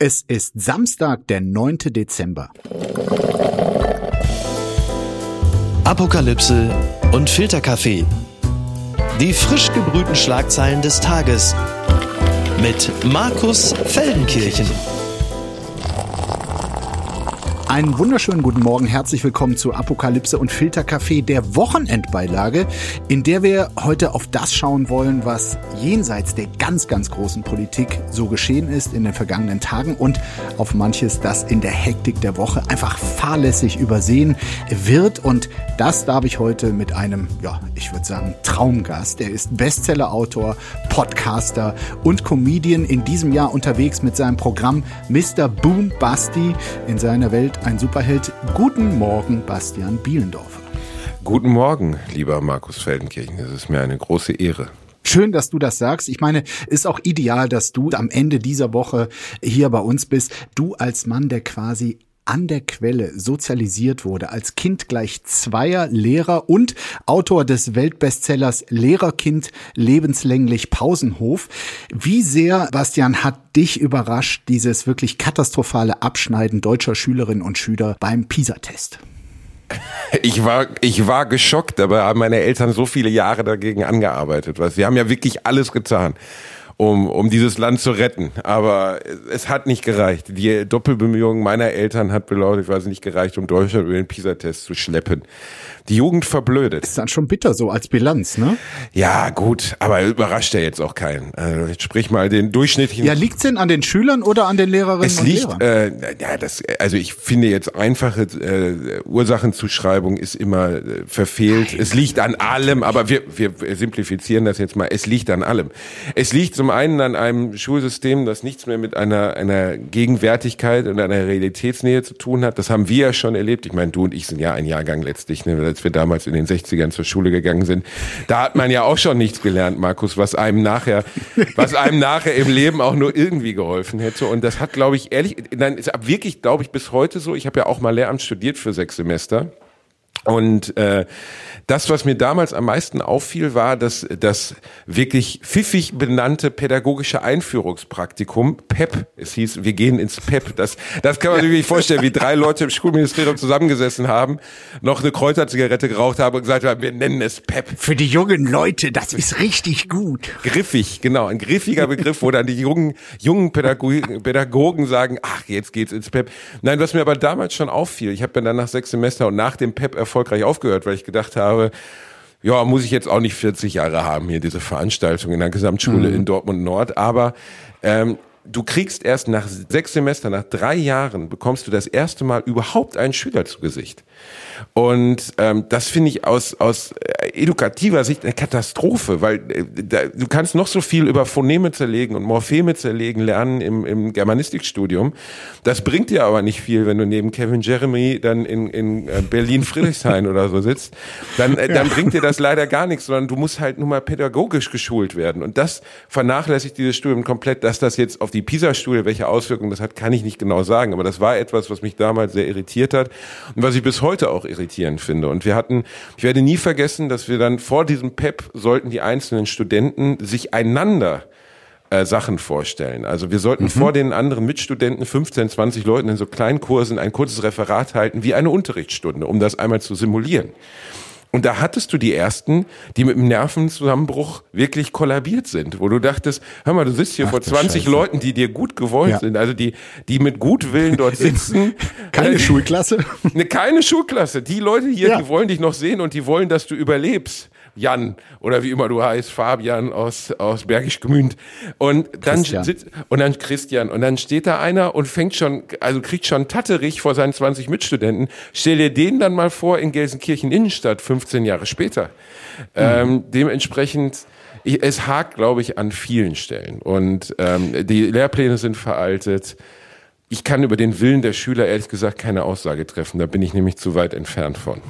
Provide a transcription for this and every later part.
Es ist Samstag, der 9. Dezember. Apokalypse und Filterkaffee. Die frisch gebrühten Schlagzeilen des Tages mit Markus Feldenkirchen. Einen wunderschönen guten Morgen, herzlich willkommen zu Apokalypse und Filterkaffee, der Wochenendbeilage, in der wir heute auf das schauen wollen, was jenseits der ganz, ganz großen Politik so geschehen ist in den vergangenen Tagen und auf manches, das in der Hektik der Woche einfach fahrlässig übersehen wird. Und das darf ich heute mit einem, ja, ich würde sagen, Traumgast. Er ist Bestsellerautor, Podcaster und Comedian in diesem Jahr unterwegs mit seinem Programm Mr. Boom Basti in seiner Welt ein Superheld. Guten Morgen, Bastian Bielendorfer. Guten Morgen, lieber Markus Feldenkirchen. Es ist mir eine große Ehre. Schön, dass du das sagst. Ich meine, ist auch ideal, dass du am Ende dieser Woche hier bei uns bist. Du als Mann, der quasi an der Quelle sozialisiert wurde, als Kind gleich zweier Lehrer und Autor des Weltbestsellers Lehrerkind lebenslänglich Pausenhof. Wie sehr, Bastian, hat dich überrascht dieses wirklich katastrophale Abschneiden deutscher Schülerinnen und Schüler beim PISA-Test? Ich war, ich war geschockt, aber haben meine Eltern so viele Jahre dagegen angearbeitet. Was, sie haben ja wirklich alles getan um, um dieses Land zu retten. Aber es hat nicht gereicht. Die Doppelbemühung meiner Eltern hat belautet, ich weiß nicht gereicht, um Deutschland über den PISA-Test zu schleppen. Die Jugend verblödet. Ist dann schon bitter so als Bilanz, ne? Ja, gut, aber überrascht ja jetzt auch keinen. Also jetzt sprich mal den durchschnittlichen. Ja, liegt's denn an den Schülern oder an den Lehrerinnen es und liegt, Lehrern? Äh, ja, das, also ich finde jetzt einfache äh, Ursachenzuschreibung ist immer äh, verfehlt. Nein. Es liegt an allem, aber wir, wir simplifizieren das jetzt mal. Es liegt an allem. Es liegt zum einen an einem Schulsystem, das nichts mehr mit einer, einer Gegenwärtigkeit und einer Realitätsnähe zu tun hat. Das haben wir ja schon erlebt. Ich meine, du und ich sind ja ein Jahrgang letztlich. Ne? Als wir damals in den 60ern zur Schule gegangen sind. Da hat man ja auch schon nichts gelernt, Markus, was einem nachher, was einem nachher im Leben auch nur irgendwie geholfen hätte. Und das hat, glaube ich, ehrlich, nein, ist wirklich, glaube ich, bis heute so. Ich habe ja auch mal Lehramt studiert für sechs Semester. Und äh, das, was mir damals am meisten auffiel, war, dass das wirklich pfiffig benannte pädagogische Einführungspraktikum, PEP, es hieß, wir gehen ins PEP. Das, das kann man sich wirklich vorstellen, wie drei Leute im Schulministerium zusammengesessen haben, noch eine Kräuterzigarette geraucht haben und gesagt haben, wir nennen es PEP. Für die jungen Leute, das ist richtig gut. Griffig, genau, ein griffiger Begriff, wo dann die jungen, jungen Pädagogen, Pädagogen sagen, ach, jetzt geht's ins PEP. Nein, was mir aber damals schon auffiel, ich habe dann nach sechs Semester und nach dem PEP erfolgreich aufgehört, weil ich gedacht habe, ja, muss ich jetzt auch nicht 40 Jahre haben hier, diese Veranstaltung in der Gesamtschule mhm. in Dortmund Nord, aber ähm, du kriegst erst nach sechs Semestern, nach drei Jahren, bekommst du das erste Mal überhaupt einen Schüler zu Gesicht. Und ähm, das finde ich aus, aus äh, edukativer Sicht eine Katastrophe, weil äh, da, du kannst noch so viel über Phoneme zerlegen und Morpheme zerlegen lernen im, im Germanistikstudium. Das bringt dir aber nicht viel, wenn du neben Kevin Jeremy dann in, in äh, Berlin-Friedrichshain oder so sitzt. Dann, äh, dann bringt dir das leider gar nichts, sondern du musst halt nur mal pädagogisch geschult werden. Und das vernachlässigt dieses Studium komplett, dass das jetzt auf die PISA-Studie, welche Auswirkungen das hat, kann ich nicht genau sagen. Aber das war etwas, was mich damals sehr irritiert hat und was ich bis heute auch irritierend finde. Und wir hatten, ich werde nie vergessen, dass wir dann vor diesem PEP sollten die einzelnen Studenten sich einander äh, Sachen vorstellen. Also wir sollten mhm. vor den anderen Mitstudenten, 15, 20 Leuten in so Kleinkursen ein kurzes Referat halten, wie eine Unterrichtsstunde, um das einmal zu simulieren. Und da hattest du die ersten, die mit dem Nervenzusammenbruch wirklich kollabiert sind, wo du dachtest, hör mal, du sitzt hier Ach, vor 20 Scheiße. Leuten, die dir gut gewollt ja. sind, also die, die mit Gutwillen dort sitzen. keine äh, Schulklasse? Ne, keine Schulklasse. Die Leute hier, ja. die wollen dich noch sehen und die wollen, dass du überlebst. Jan oder wie immer du heißt, Fabian aus, aus Bergisch Gmünd. Und dann sitzt, und dann Christian. Und dann steht da einer und fängt schon, also kriegt schon Tatterich vor seinen 20 Mitstudenten. Stell dir den dann mal vor in Gelsenkirchen Innenstadt, 15 Jahre später. Mhm. Ähm, dementsprechend, ich, es hakt, glaube ich, an vielen Stellen. Und ähm, die Lehrpläne sind veraltet. Ich kann über den Willen der Schüler ehrlich gesagt keine Aussage treffen. Da bin ich nämlich zu weit entfernt von.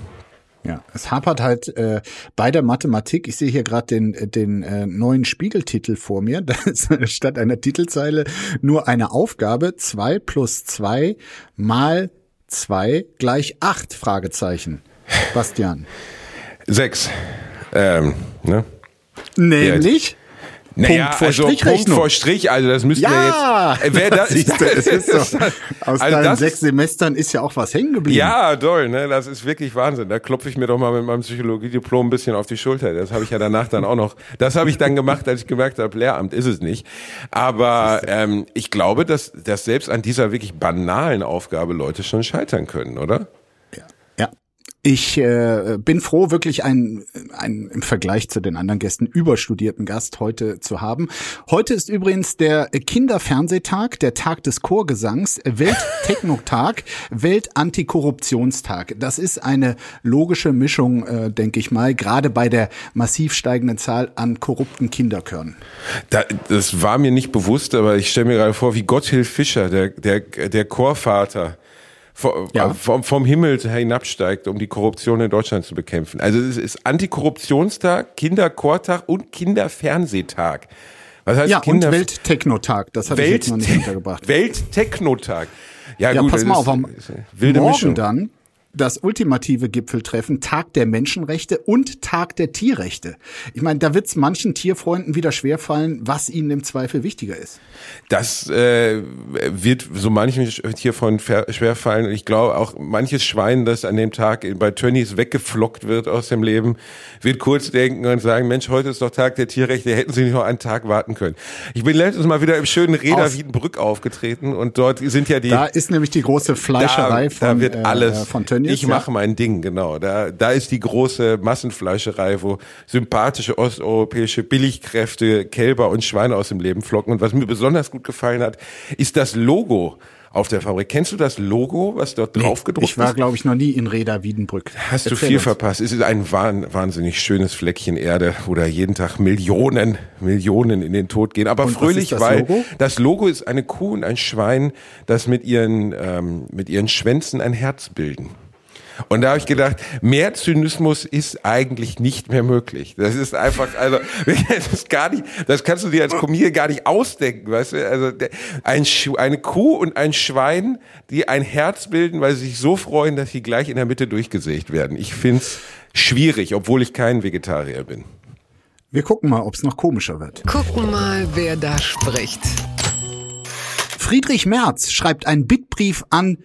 Ja, es hapert halt äh, bei der Mathematik. Ich sehe hier gerade den, den äh, neuen Spiegeltitel vor mir. Da ist statt einer Titelzeile nur eine Aufgabe. zwei plus zwei mal zwei gleich acht Fragezeichen. Bastian. Sechs. Ähm, ne? Nämlich? Naja, Punkt vor also Strichrechnung. Punkt vor Strich, also das müssten ja, wir jetzt. Äh, wer das, Siehst du, es ist so. Aus Also deinen das- sechs Semestern ist ja auch was hängen geblieben. Ja, toll, ne? Das ist wirklich Wahnsinn. Da klopfe ich mir doch mal mit meinem Psychologiediplom ein bisschen auf die Schulter. Das habe ich ja danach dann auch noch. Das habe ich dann gemacht, als ich gemerkt habe, Lehramt ist es nicht. Aber ähm, ich glaube, dass, dass selbst an dieser wirklich banalen Aufgabe Leute schon scheitern können, oder? Ja. Ich äh, bin froh, wirklich einen, einen im Vergleich zu den anderen Gästen überstudierten Gast heute zu haben. Heute ist übrigens der Kinderfernsehtag, der Tag des Chorgesangs, Welttechnotag, Weltantikorruptionstag. Das ist eine logische Mischung, äh, denke ich mal, gerade bei der massiv steigenden Zahl an korrupten Kinderkörnern. Da, das war mir nicht bewusst, aber ich stelle mir gerade vor, wie Gotthilf Fischer, der, der, der Chorvater, vom, Ja. vom, vom Himmel hinabsteigt, um die Korruption in Deutschland zu bekämpfen. Also es ist Antikorruptionstag, Kinderchortag und Kinderfernsehtag. Was heißt Ja, und Kinder Welttechnotag, das hatte ich jetzt noch nicht untergebracht. Welttechnotag. Ja, Ja, gut, pass mal auf, am wilde morgen Mischung. dann das ultimative Gipfeltreffen, Tag der Menschenrechte und Tag der Tierrechte. Ich meine, da wird es manchen Tierfreunden wieder schwerfallen, was ihnen im Zweifel wichtiger ist. Das äh, wird so manchem hiervon schwerfallen. Ich glaube auch manches Schwein, das an dem Tag bei Tönnies weggeflockt wird aus dem Leben, wird kurz denken und sagen, Mensch, heute ist doch Tag der Tierrechte, hätten Sie nicht noch einen Tag warten können. Ich bin letztens mal wieder im schönen Reda Wiedenbrück aufgetreten und dort sind ja die... Da ist nämlich die große Fleischerei da, von, da wird äh, alles. von Tönnies. Ich mache mein Ding, genau. Da, da ist die große Massenfleischerei, wo sympathische osteuropäische Billigkräfte Kälber und Schweine aus dem Leben flocken. Und was mir besonders gut gefallen hat, ist das Logo auf der Fabrik. Kennst du das Logo, was dort drauf gedruckt Ich war, ist? glaube ich, noch nie in Reda Wiedenbrück. Hast du Erzähl viel uns. verpasst. Es ist ein wahn- wahnsinnig schönes Fleckchen Erde, wo da jeden Tag Millionen, Millionen in den Tod gehen. Aber Und fröhlich, ist das weil Logo? das Logo ist eine Kuh und ein Schwein, das mit ihren, ähm, mit ihren Schwänzen ein Herz bilden. Und da habe ich gedacht, mehr Zynismus ist eigentlich nicht mehr möglich. Das ist einfach, also das ist gar nicht, das kannst du dir als Comedian gar nicht ausdenken, weißt du? Also ein, eine Kuh und ein Schwein, die ein Herz bilden, weil sie sich so freuen, dass sie gleich in der Mitte durchgesägt werden. Ich find's schwierig, obwohl ich kein Vegetarier bin. Wir gucken mal, ob es noch komischer wird. Gucken mal, wer da spricht. Friedrich Merz schreibt einen Bittbrief an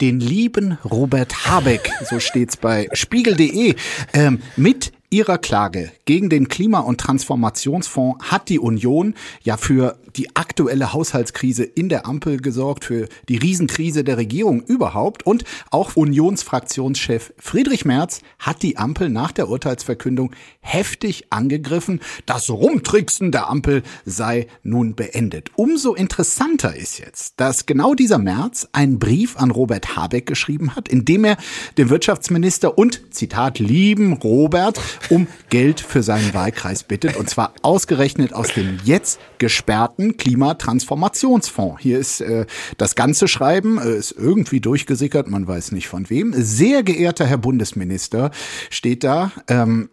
den lieben Robert Habeck, so steht's bei spiegel.de, ähm, mit ihrer Klage gegen den Klima- und Transformationsfonds hat die Union ja für die aktuelle Haushaltskrise in der Ampel gesorgt, für die Riesenkrise der Regierung überhaupt. Und auch Unionsfraktionschef Friedrich Merz hat die Ampel nach der Urteilsverkündung heftig angegriffen. Das Rumtricksen der Ampel sei nun beendet. Umso interessanter ist jetzt, dass genau dieser Merz einen Brief an Robert Habeck geschrieben hat, in dem er den Wirtschaftsminister und, Zitat, lieben Robert um Geld für seinen Wahlkreis bittet. Und zwar ausgerechnet aus dem jetzt gesperrten Klimatransformationsfonds. Hier ist äh, das ganze Schreiben, äh, ist irgendwie durchgesickert, man weiß nicht von wem. Sehr geehrter Herr Bundesminister, steht da, ähm,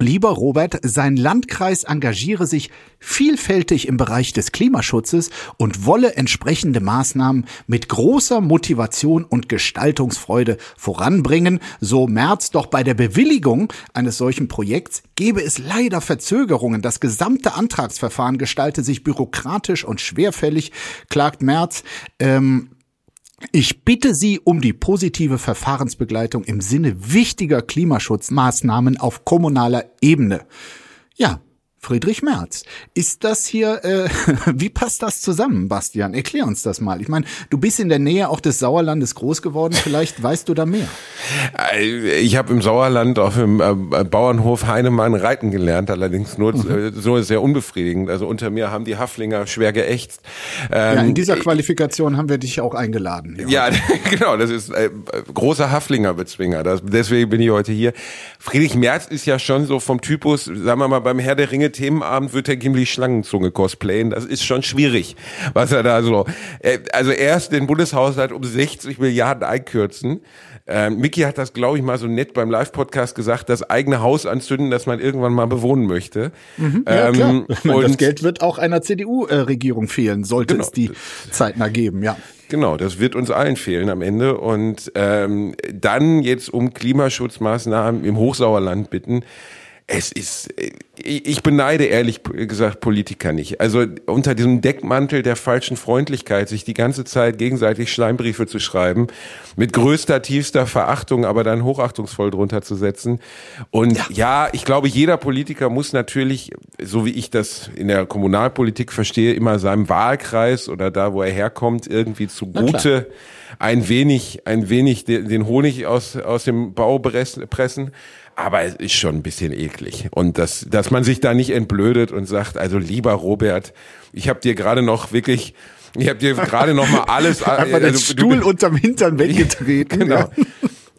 Lieber Robert, sein Landkreis engagiere sich vielfältig im Bereich des Klimaschutzes und wolle entsprechende Maßnahmen mit großer Motivation und Gestaltungsfreude voranbringen. So März doch bei der Bewilligung eines solchen Projekts gebe es leider Verzögerungen. Das gesamte Antragsverfahren gestalte sich bürokratisch und schwerfällig, klagt Merz. Ähm, ich bitte Sie um die positive Verfahrensbegleitung im Sinne wichtiger Klimaschutzmaßnahmen auf kommunaler Ebene. Ja, Friedrich Merz. Ist das hier, äh, wie passt das zusammen, Bastian? Erklär uns das mal. Ich meine, du bist in der Nähe auch des Sauerlandes groß geworden, vielleicht weißt du da mehr. Äh, Ich habe im Sauerland auf dem äh, Bauernhof Heinemann reiten gelernt, allerdings nur äh, so sehr unbefriedigend. Also unter mir haben die Haflinger schwer geächtzt. Ja, Ähm, in dieser Qualifikation haben wir dich auch eingeladen. Ja, genau, das ist äh, großer Haflinger-Bezwinger. Deswegen bin ich heute hier. Friedrich Merz ist ja schon so vom Typus, sagen wir mal, beim Herr der Ringe Themenabend wird er Gimli Schlangenzunge cosplayen. Das ist schon schwierig, was er da so. Äh, also erst den Bundeshaushalt um 60 Milliarden einkürzen. Ähm, Mickey hat das, glaube ich, mal so nett beim Live-Podcast gesagt, das eigene Haus anzünden, das man irgendwann mal bewohnen möchte. Ja, klar. Ähm, meine, das und- Geld wird auch einer CDU-Regierung fehlen, sollte Genau. es die zeitnah geben, ja. Genau, das wird uns allen fehlen am Ende. Und ähm, dann jetzt um Klimaschutzmaßnahmen im Hochsauerland bitten. Es ist, äh, ich beneide ehrlich gesagt Politiker nicht. Also unter diesem Deckmantel der falschen Freundlichkeit, sich die ganze Zeit gegenseitig Schleimbriefe zu schreiben, mit größter, tiefster Verachtung, aber dann hochachtungsvoll drunter zu setzen. Und ja. ja, ich glaube, jeder Politiker muss natürlich, so wie ich das in der Kommunalpolitik verstehe, immer seinem Wahlkreis oder da, wo er herkommt, irgendwie zugute ein wenig, ein wenig den Honig aus, aus dem Bau pressen. Aber es ist schon ein bisschen eklig. Und dass, dass man sich da nicht entblödet und sagt, also lieber Robert, ich habe dir gerade noch wirklich ich habe dir gerade noch mal alles einfach den also, Stuhl du, unterm Hintern weggetreten. genau.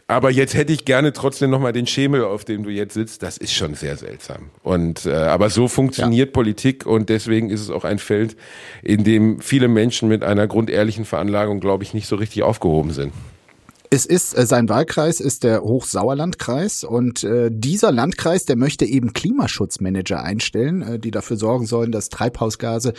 Aber jetzt hätte ich gerne trotzdem noch mal den Schemel, auf dem du jetzt sitzt. Das ist schon sehr seltsam. Und äh, aber so funktioniert ja. Politik und deswegen ist es auch ein Feld, in dem viele Menschen mit einer grundehrlichen Veranlagung, glaube ich, nicht so richtig aufgehoben sind. Es ist äh, sein Wahlkreis ist der Hochsauerlandkreis und äh, dieser Landkreis, der möchte eben Klimaschutzmanager einstellen, äh, die dafür sorgen sollen, dass Treibhausgase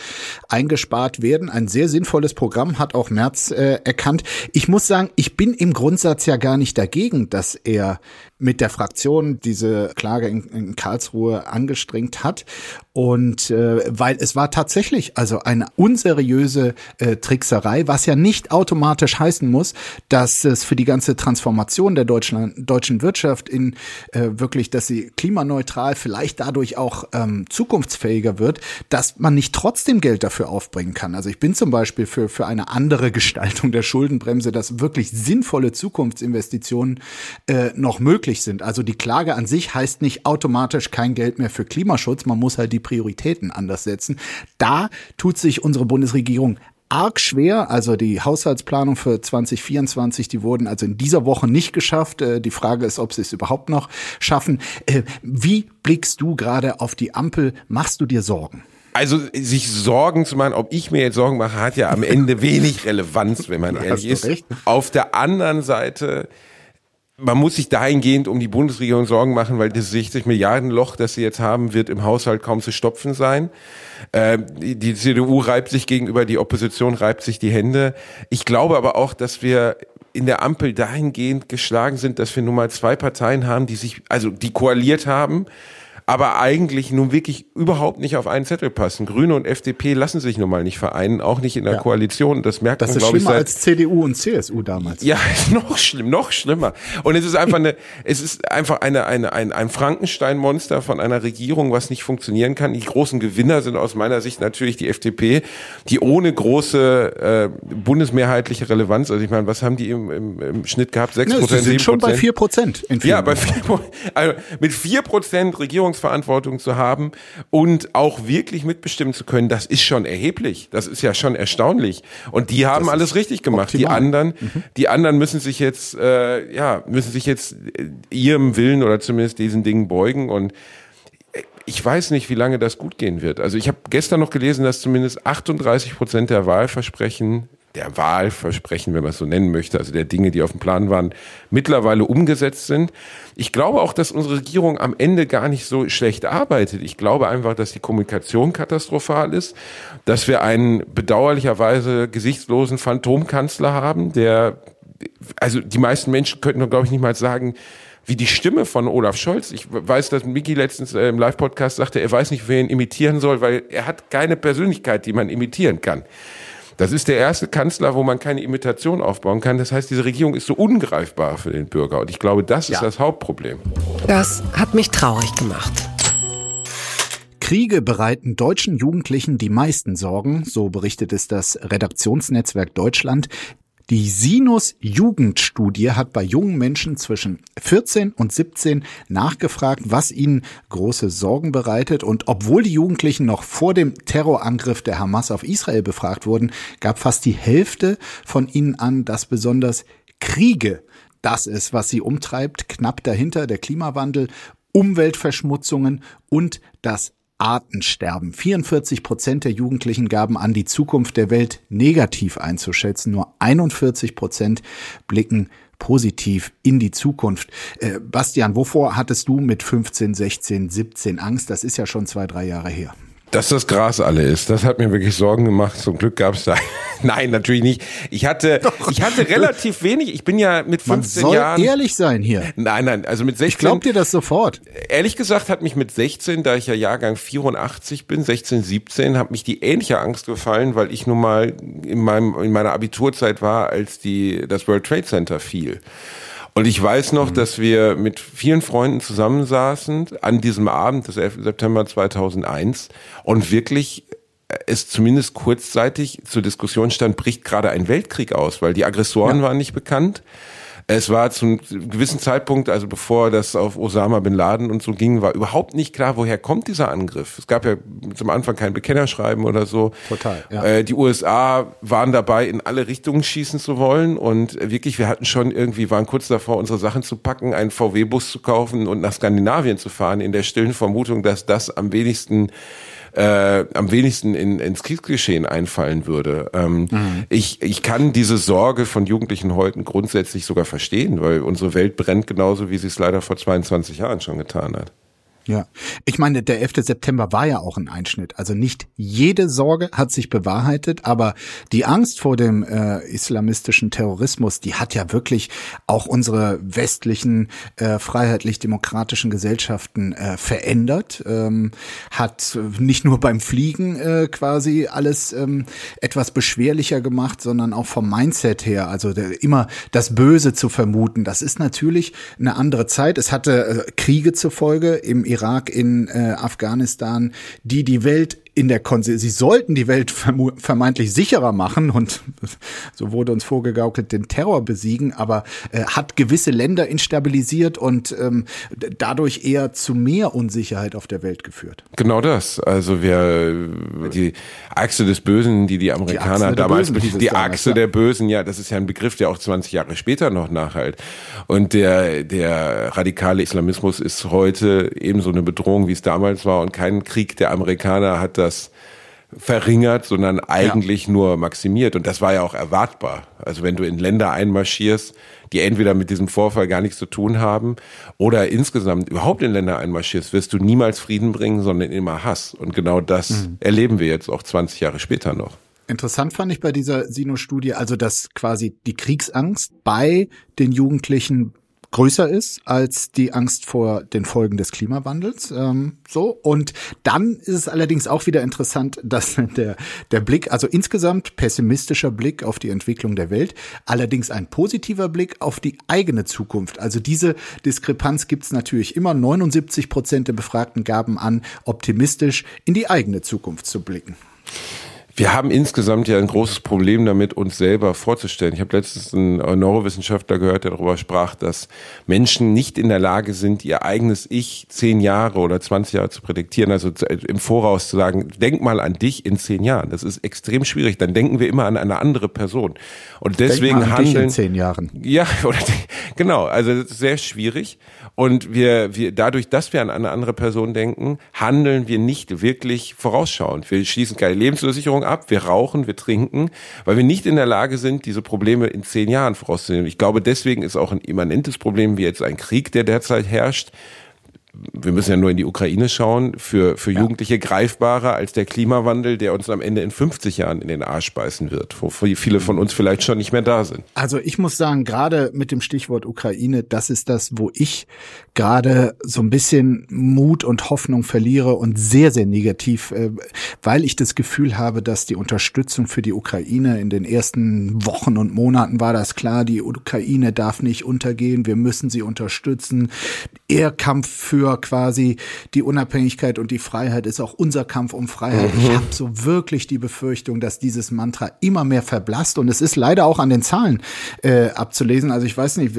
eingespart werden. Ein sehr sinnvolles Programm hat auch Merz äh, erkannt. Ich muss sagen, ich bin im Grundsatz ja gar nicht dagegen, dass er mit der Fraktion diese Klage in, in Karlsruhe angestrengt hat. Und äh, weil es war tatsächlich also eine unseriöse äh, Trickserei, was ja nicht automatisch heißen muss, dass es für die ganze Transformation der deutschen, deutschen Wirtschaft in äh, wirklich, dass sie klimaneutral, vielleicht dadurch auch ähm, zukunftsfähiger wird, dass man nicht trotzdem Geld dafür aufbringen kann. Also ich bin zum Beispiel für, für eine andere Gestaltung der Schuldenbremse, dass wirklich sinnvolle Zukunftsinvestitionen äh, noch möglich sind. Also die Klage an sich heißt nicht automatisch kein Geld mehr für Klimaschutz. Man muss halt die Prioritäten anders setzen. Da tut sich unsere Bundesregierung arg schwer. Also die Haushaltsplanung für 2024, die wurden also in dieser Woche nicht geschafft. Äh, die Frage ist, ob sie es überhaupt noch schaffen. Äh, wie blickst du gerade auf die Ampel? Machst du dir Sorgen? Also sich Sorgen zu machen, ob ich mir jetzt Sorgen mache, hat ja am Ende wenig Relevanz, wenn man ehrlich ist. Auf der anderen Seite man muss sich dahingehend um die Bundesregierung Sorgen machen, weil das 60 Milliarden Loch, das sie jetzt haben, wird im Haushalt kaum zu stopfen sein. Äh, die CDU reibt sich gegenüber, die Opposition reibt sich die Hände. Ich glaube aber auch, dass wir in der Ampel dahingehend geschlagen sind, dass wir nun mal zwei Parteien haben, die sich, also die koaliert haben, aber eigentlich nun wirklich überhaupt nicht auf einen Zettel passen. Grüne und FDP lassen sich nun mal nicht vereinen, auch nicht in der ja. Koalition. Das merkt das man, glaube ich, seit als CDU und CSU damals. Ja, noch schlimm, noch schlimmer. Und es ist einfach eine, es ist einfach eine, eine, ein, ein Frankenstein-Monster von einer Regierung, was nicht funktionieren kann. Die großen Gewinner sind aus meiner Sicht natürlich die FDP, die ohne große äh, bundesmehrheitliche Relevanz, also ich meine, was haben die im, im, im Schnitt gehabt? Sechs Prozent, sieben Prozent? schon bei vier Prozent. Ja, bei vier, also mit vier Prozent Regierungs Führungsverantwortung zu haben und auch wirklich mitbestimmen zu können, das ist schon erheblich. Das ist ja schon erstaunlich. Und die haben alles richtig gemacht. Optimal. Die anderen, mhm. die anderen müssen sich jetzt, äh, ja, müssen sich jetzt äh, ihrem Willen oder zumindest diesen Dingen beugen und äh, ich weiß nicht, wie lange das gut gehen wird. Also ich habe gestern noch gelesen, dass zumindest 38 Prozent der Wahlversprechen der Wahlversprechen, wenn man es so nennen möchte, also der Dinge, die auf dem Plan waren, mittlerweile umgesetzt sind. Ich glaube auch, dass unsere Regierung am Ende gar nicht so schlecht arbeitet. Ich glaube einfach, dass die Kommunikation katastrophal ist, dass wir einen bedauerlicherweise gesichtslosen Phantomkanzler haben, der, also die meisten Menschen könnten, glaube ich, nicht mal sagen, wie die Stimme von Olaf Scholz. Ich weiß, dass Miki letztens äh, im Live-Podcast sagte, er weiß nicht, wer ihn imitieren soll, weil er hat keine Persönlichkeit, die man imitieren kann. Das ist der erste Kanzler, wo man keine Imitation aufbauen kann. Das heißt, diese Regierung ist so ungreifbar für den Bürger. Und ich glaube, das ja. ist das Hauptproblem. Das hat mich traurig gemacht. Kriege bereiten deutschen Jugendlichen die meisten Sorgen, so berichtet es das Redaktionsnetzwerk Deutschland. Die Sinus Jugendstudie hat bei jungen Menschen zwischen 14 und 17 nachgefragt, was ihnen große Sorgen bereitet. Und obwohl die Jugendlichen noch vor dem Terrorangriff der Hamas auf Israel befragt wurden, gab fast die Hälfte von ihnen an, dass besonders Kriege das ist, was sie umtreibt. Knapp dahinter der Klimawandel, Umweltverschmutzungen und das Artensterben. 44 Prozent der Jugendlichen gaben an, die Zukunft der Welt negativ einzuschätzen. Nur 41 Prozent blicken positiv in die Zukunft. Äh, Bastian, wovor hattest du mit 15, 16, 17 Angst? Das ist ja schon zwei, drei Jahre her. Dass das Gras alle ist, das hat mir wirklich Sorgen gemacht. Zum Glück gab es da. Nein, natürlich nicht. Ich hatte, Doch. ich hatte relativ wenig. Ich bin ja mit 15 Man soll Jahren. ehrlich sein hier. Nein, nein, also mit 16. Ich glaub dir das sofort. Ehrlich gesagt hat mich mit 16, da ich ja Jahrgang 84 bin, 16, 17, hat mich die ähnliche Angst gefallen, weil ich nun mal in meinem, in meiner Abiturzeit war, als die, das World Trade Center fiel. Und ich weiß noch, mhm. dass wir mit vielen Freunden zusammensaßen an diesem Abend des 11. September 2001 und wirklich es zumindest kurzzeitig zur Diskussion stand, bricht gerade ein Weltkrieg aus, weil die Aggressoren ja. waren nicht bekannt. Es war zum gewissen Zeitpunkt, also bevor das auf Osama bin Laden und so ging, war überhaupt nicht klar, woher kommt dieser Angriff. Es gab ja zum Anfang kein Bekennerschreiben oder so. Total. Ja. Äh, die USA waren dabei, in alle Richtungen schießen zu wollen und wirklich, wir hatten schon irgendwie, waren kurz davor, unsere Sachen zu packen, einen VW-Bus zu kaufen und nach Skandinavien zu fahren, in der stillen Vermutung, dass das am wenigsten äh, am wenigsten in, ins Kriegsgeschehen einfallen würde. Ähm, mhm. ich, ich kann diese Sorge von Jugendlichen heute grundsätzlich sogar verstehen, weil unsere Welt brennt genauso, wie sie es leider vor 22 Jahren schon getan hat. Ja, ich meine, der 11. September war ja auch ein Einschnitt. Also nicht jede Sorge hat sich bewahrheitet, aber die Angst vor dem äh, islamistischen Terrorismus, die hat ja wirklich auch unsere westlichen äh, freiheitlich-demokratischen Gesellschaften äh, verändert, ähm, hat nicht nur beim Fliegen äh, quasi alles ähm, etwas beschwerlicher gemacht, sondern auch vom Mindset her, also der, immer das Böse zu vermuten. Das ist natürlich eine andere Zeit. Es hatte äh, Kriege zur Folge im Irak, in äh, Afghanistan, die die Welt in der Konse sie sollten die Welt vermeintlich sicherer machen und so wurde uns vorgegaukelt, den Terror besiegen, aber äh, hat gewisse Länder instabilisiert und ähm, dadurch eher zu mehr Unsicherheit auf der Welt geführt. Genau das. Also wir die Achse des Bösen, die die Amerikaner die damals Bösen, die Achse der Bösen, ja, das ist ja ein Begriff, der auch 20 Jahre später noch nachhalt. Und der der radikale Islamismus ist heute ebenso eine Bedrohung, wie es damals war und kein Krieg der Amerikaner hat da das verringert, sondern eigentlich ja. nur maximiert. Und das war ja auch erwartbar. Also wenn du in Länder einmarschierst, die entweder mit diesem Vorfall gar nichts zu tun haben oder insgesamt überhaupt in Länder einmarschierst, wirst du niemals Frieden bringen, sondern immer Hass. Und genau das mhm. erleben wir jetzt auch 20 Jahre später noch. Interessant fand ich bei dieser Sino-Studie, also dass quasi die Kriegsangst bei den Jugendlichen größer ist als die Angst vor den Folgen des Klimawandels. Ähm, so und dann ist es allerdings auch wieder interessant, dass der der Blick, also insgesamt pessimistischer Blick auf die Entwicklung der Welt, allerdings ein positiver Blick auf die eigene Zukunft. Also diese Diskrepanz gibt es natürlich immer. 79 Prozent der Befragten gaben an, optimistisch in die eigene Zukunft zu blicken. Wir haben insgesamt ja ein großes Problem damit, uns selber vorzustellen. Ich habe letztens einen Neurowissenschaftler gehört, der darüber sprach, dass Menschen nicht in der Lage sind, ihr eigenes Ich zehn Jahre oder 20 Jahre zu prädiktieren, also im Voraus zu sagen, denk mal an dich in zehn Jahren. Das ist extrem schwierig. Dann denken wir immer an eine andere Person. Und deswegen denk mal an handeln. Dich in zehn Jahren. Ja, oder genau. Also das ist sehr schwierig. Und wir, wir, dadurch, dass wir an eine andere Person denken, handeln wir nicht wirklich vorausschauend. Wir schließen keine Lebensversicherung ab, wir rauchen, wir trinken, weil wir nicht in der Lage sind, diese Probleme in zehn Jahren vorauszunehmen. Ich glaube, deswegen ist auch ein immanentes Problem wie jetzt ein Krieg, der derzeit herrscht, wir müssen ja nur in die Ukraine schauen, für, für Jugendliche ja. greifbarer als der Klimawandel, der uns am Ende in 50 Jahren in den Arsch beißen wird, wo viele von uns vielleicht schon nicht mehr da sind. Also ich muss sagen, gerade mit dem Stichwort Ukraine, das ist das, wo ich gerade so ein bisschen Mut und Hoffnung verliere und sehr, sehr negativ, äh, weil ich das Gefühl habe, dass die Unterstützung für die Ukraine in den ersten Wochen und Monaten war das klar, die Ukraine darf nicht untergehen, wir müssen sie unterstützen. Ehrkampf für für quasi die Unabhängigkeit und die Freiheit ist auch unser Kampf um Freiheit. Mhm. Ich habe so wirklich die Befürchtung, dass dieses Mantra immer mehr verblasst und es ist leider auch an den Zahlen äh, abzulesen. Also ich weiß nicht,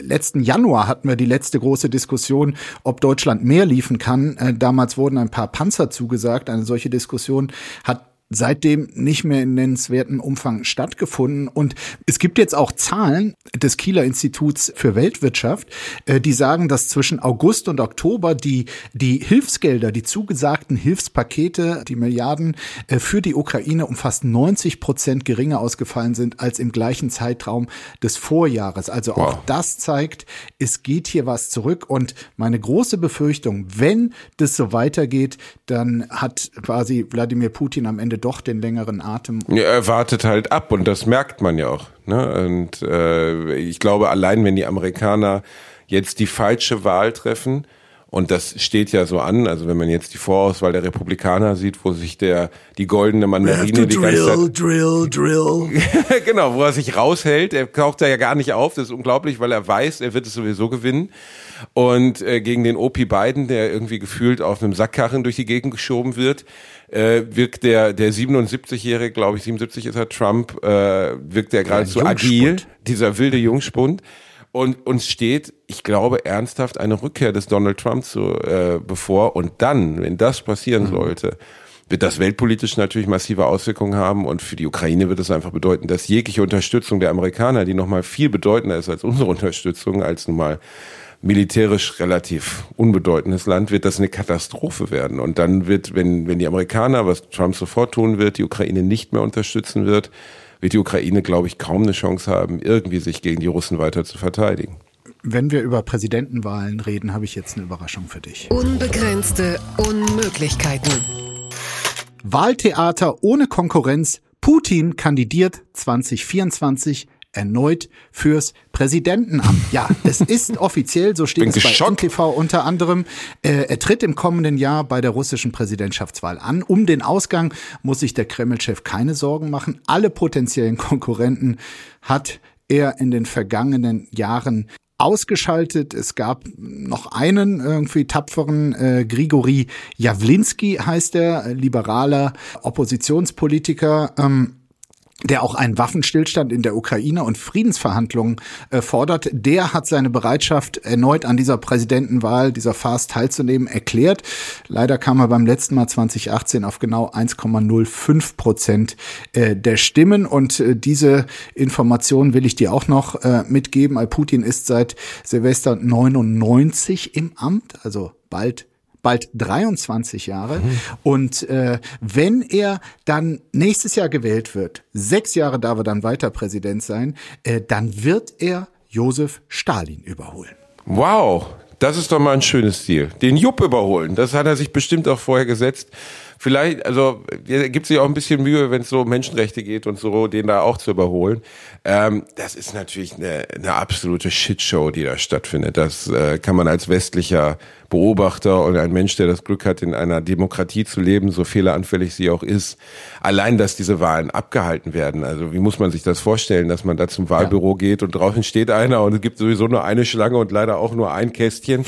letzten Januar hatten wir die letzte große Diskussion, ob Deutschland mehr liefern kann. Äh, damals wurden ein paar Panzer zugesagt. Eine solche Diskussion hat seitdem nicht mehr in nennenswertem Umfang stattgefunden. Und es gibt jetzt auch Zahlen des Kieler Instituts für Weltwirtschaft, äh, die sagen, dass zwischen August und Oktober die, die Hilfsgelder, die zugesagten Hilfspakete, die Milliarden äh, für die Ukraine um fast 90 Prozent geringer ausgefallen sind als im gleichen Zeitraum des Vorjahres. Also auch wow. das zeigt, es geht hier was zurück. Und meine große Befürchtung, wenn das so weitergeht, dann hat quasi Wladimir Putin am Ende doch den längeren Atem. Ja, er wartet halt ab und das merkt man ja auch. Ne? Und äh, ich glaube, allein wenn die Amerikaner jetzt die falsche Wahl treffen, und das steht ja so an, also wenn man jetzt die Vorauswahl der Republikaner sieht, wo sich der die goldene Mandarine die drill, ganze Zeit drill, drill. genau, wo er sich raushält, er taucht da ja gar nicht auf, das ist unglaublich, weil er weiß, er wird es sowieso gewinnen. Und äh, gegen den Opie Biden, der irgendwie gefühlt auf einem Sackkarren durch die Gegend geschoben wird, äh, wirkt der der 77-jährige, glaube ich, 77 ist er Trump, äh, wirkt der geradezu agil, dieser wilde Jungspund. Und uns steht, ich glaube, ernsthaft eine Rückkehr des Donald Trump zu, äh, bevor. Und dann, wenn das passieren mhm. sollte, wird das weltpolitisch natürlich massive Auswirkungen haben. Und für die Ukraine wird es einfach bedeuten, dass jegliche Unterstützung der Amerikaner, die nochmal viel bedeutender ist als unsere Unterstützung, als nun mal militärisch relativ unbedeutendes Land, wird das eine Katastrophe werden. Und dann wird, wenn, wenn die Amerikaner, was Trump sofort tun wird, die Ukraine nicht mehr unterstützen wird, wird die Ukraine, glaube ich, kaum eine Chance haben, irgendwie sich gegen die Russen weiter zu verteidigen. Wenn wir über Präsidentenwahlen reden, habe ich jetzt eine Überraschung für dich. Unbegrenzte Unmöglichkeiten. Wahltheater ohne Konkurrenz. Putin kandidiert 2024 erneut fürs Präsidentenamt. Ja, es ist offiziell, so steht es bei NTV unter anderem. Äh, er tritt im kommenden Jahr bei der russischen Präsidentschaftswahl an. Um den Ausgang muss sich der Kreml-Chef keine Sorgen machen. Alle potenziellen Konkurrenten hat er in den vergangenen Jahren ausgeschaltet. Es gab noch einen irgendwie tapferen, äh, Grigori Jawlinski heißt er, liberaler Oppositionspolitiker. Ähm, der auch einen Waffenstillstand in der Ukraine und Friedensverhandlungen äh, fordert, der hat seine Bereitschaft erneut an dieser Präsidentenwahl, dieser Farce teilzunehmen, erklärt. Leider kam er beim letzten Mal 2018 auf genau 1,05 Prozent äh, der Stimmen und äh, diese Information will ich dir auch noch mitgeben. Putin ist seit Silvester 99 im Amt, also bald bald 23 Jahre. Mhm. Und äh, wenn er dann nächstes Jahr gewählt wird, sechs Jahre darf er dann weiter Präsident sein, äh, dann wird er Josef Stalin überholen. Wow, das ist doch mal ein schönes Ziel. Den Jupp überholen, das hat er sich bestimmt auch vorher gesetzt vielleicht, also gibt sich auch ein bisschen Mühe, wenn es so um Menschenrechte geht und so, den da auch zu überholen. Ähm, das ist natürlich eine, eine absolute Shitshow, die da stattfindet. Das äh, kann man als westlicher Beobachter und ein Mensch, der das Glück hat, in einer Demokratie zu leben, so fehleranfällig sie auch ist, allein, dass diese Wahlen abgehalten werden. Also wie muss man sich das vorstellen, dass man da zum Wahlbüro ja. geht und draußen steht einer und es gibt sowieso nur eine Schlange und leider auch nur ein Kästchen.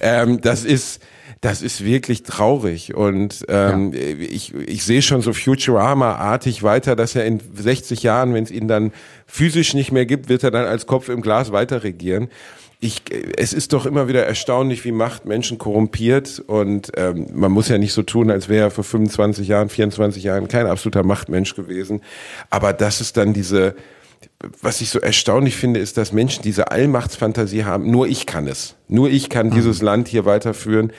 Ähm, das ist das ist wirklich traurig. Und ähm, ja. ich, ich sehe schon so Futurama-artig weiter, dass er in 60 Jahren, wenn es ihn dann physisch nicht mehr gibt, wird er dann als Kopf im Glas weiter regieren. Ich, es ist doch immer wieder erstaunlich, wie Macht Menschen korrumpiert und ähm, man muss ja nicht so tun, als wäre er vor 25 Jahren, 24 Jahren kein absoluter Machtmensch gewesen. Aber das ist dann diese, was ich so erstaunlich finde, ist, dass Menschen diese Allmachtsfantasie haben. Nur ich kann es. Nur ich kann mhm. dieses Land hier weiterführen.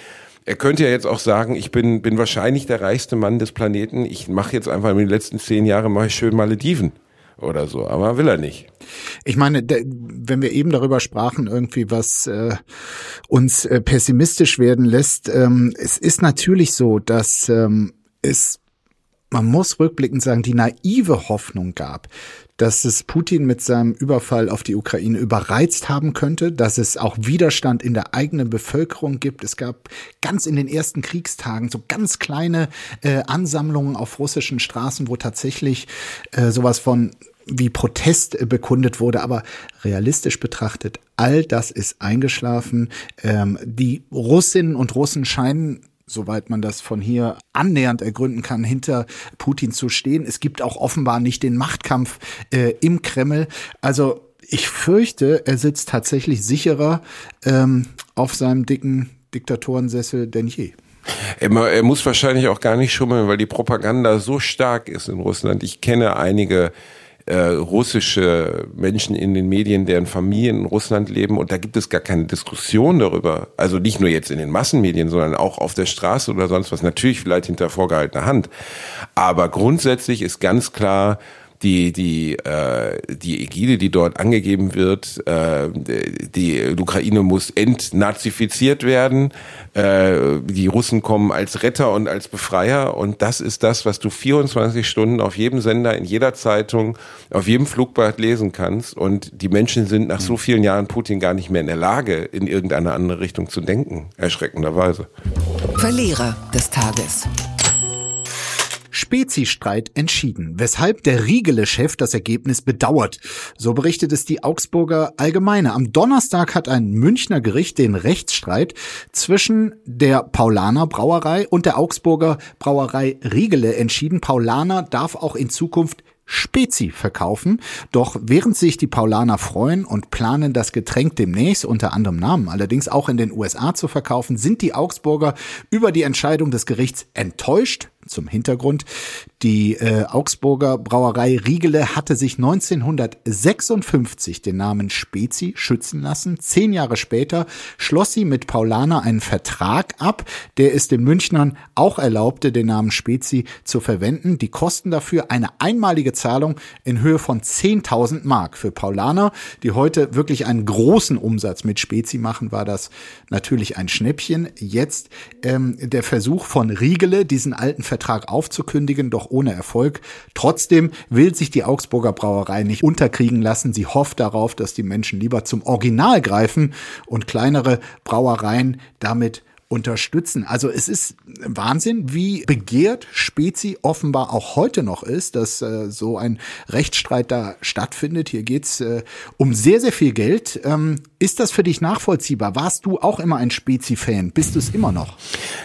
Er könnte ja jetzt auch sagen, ich bin, bin wahrscheinlich der reichste Mann des Planeten. Ich mache jetzt einfach in den letzten zehn Jahren mache ich schön Malediven oder so, aber will er nicht. Ich meine, wenn wir eben darüber sprachen, irgendwie was äh, uns äh, pessimistisch werden lässt, ähm, es ist natürlich so, dass ähm, es man muss rückblickend sagen, die naive Hoffnung gab, dass es Putin mit seinem Überfall auf die Ukraine überreizt haben könnte, dass es auch Widerstand in der eigenen Bevölkerung gibt. Es gab ganz in den ersten Kriegstagen so ganz kleine äh, Ansammlungen auf russischen Straßen, wo tatsächlich äh, sowas von wie Protest äh, bekundet wurde, aber realistisch betrachtet, all das ist eingeschlafen. Ähm, die Russinnen und Russen scheinen soweit man das von hier annähernd ergründen kann, hinter Putin zu stehen. Es gibt auch offenbar nicht den Machtkampf äh, im Kreml. Also ich fürchte, er sitzt tatsächlich sicherer ähm, auf seinem dicken Diktatorensessel denn je. Er, er muss wahrscheinlich auch gar nicht schummeln, weil die Propaganda so stark ist in Russland. Ich kenne einige äh, russische Menschen in den Medien, deren Familien in Russland leben und da gibt es gar keine Diskussion darüber. Also nicht nur jetzt in den Massenmedien, sondern auch auf der Straße oder sonst was. Natürlich vielleicht hinter vorgehaltener Hand. Aber grundsätzlich ist ganz klar, die die äh, die Ägide, die dort angegeben wird, äh, die Ukraine muss entnazifiziert werden. Äh, die Russen kommen als Retter und als Befreier und das ist das, was du 24 Stunden auf jedem Sender, in jeder Zeitung, auf jedem Flugblatt lesen kannst. Und die Menschen sind nach so vielen Jahren Putin gar nicht mehr in der Lage, in irgendeine andere Richtung zu denken, erschreckenderweise. Verlierer des Tages. Spezistreit entschieden, weshalb der Riegele-Chef das Ergebnis bedauert. So berichtet es die Augsburger Allgemeine. Am Donnerstag hat ein Münchner Gericht den Rechtsstreit zwischen der Paulaner Brauerei und der Augsburger Brauerei Riegele entschieden. Paulaner darf auch in Zukunft Spezi verkaufen. Doch während sich die Paulaner freuen und planen, das Getränk demnächst unter anderem Namen allerdings auch in den USA zu verkaufen, sind die Augsburger über die Entscheidung des Gerichts enttäuscht zum Hintergrund. Die äh, Augsburger Brauerei Riegele hatte sich 1956 den Namen Spezi schützen lassen. Zehn Jahre später schloss sie mit Paulaner einen Vertrag ab, der es den Münchnern auch erlaubte, den Namen Spezi zu verwenden. Die Kosten dafür eine einmalige Zahlung in Höhe von 10.000 Mark. Für Paulaner, die heute wirklich einen großen Umsatz mit Spezi machen, war das natürlich ein Schnäppchen. Jetzt ähm, der Versuch von Riegele, diesen alten Vertrag aufzukündigen, doch ohne Erfolg. Trotzdem will sich die Augsburger Brauerei nicht unterkriegen lassen. Sie hofft darauf, dass die Menschen lieber zum Original greifen und kleinere Brauereien damit unterstützen. Also es ist Wahnsinn, wie begehrt Spezi offenbar auch heute noch ist, dass äh, so ein Rechtsstreit da stattfindet. Hier geht's äh, um sehr, sehr viel Geld. Ähm, ist das für dich nachvollziehbar? Warst du auch immer ein Spezi-Fan? Bist du es immer noch?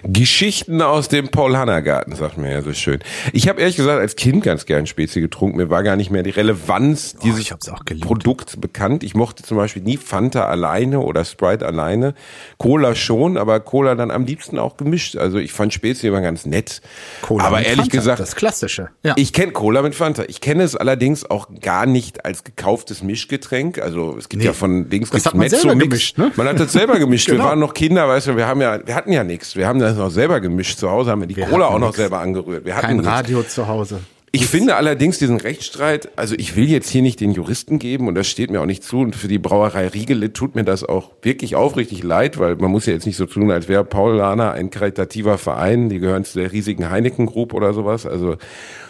Geschichten aus dem Paul-Hanna-Garten, sagt mir ja so schön. Ich habe ehrlich gesagt als Kind ganz gern Spezi getrunken. Mir war gar nicht mehr die Relevanz oh, dieses Produkts bekannt. Ich mochte zum Beispiel nie Fanta alleine oder Sprite alleine. Cola schon, aber Cola Cola dann am liebsten auch gemischt. Also ich fand Spezi immer ganz nett. Cola aber ehrlich Fanta, gesagt, das Klassische. Ja. Ich kenne Cola mit Fanta. Ich kenne es allerdings auch gar nicht als gekauftes Mischgetränk. Also es gibt nee. ja von Dings das hat man selber gemischt. Ne? Man hat das selber gemischt. genau. Wir waren noch Kinder, weißt du, wir haben ja, wir hatten ja nichts. Wir haben das noch selber gemischt. Zu Hause haben wir die wir Cola auch noch nix. selber angerührt. Wir hatten Kein Radio nix. zu Hause. Ich finde allerdings diesen Rechtsstreit, also ich will jetzt hier nicht den Juristen geben und das steht mir auch nicht zu. Und für die Brauerei Riegele tut mir das auch wirklich aufrichtig leid, weil man muss ja jetzt nicht so tun, als wäre Paul Lana ein karitativer Verein, die gehören zu der riesigen Heineken Group oder sowas, also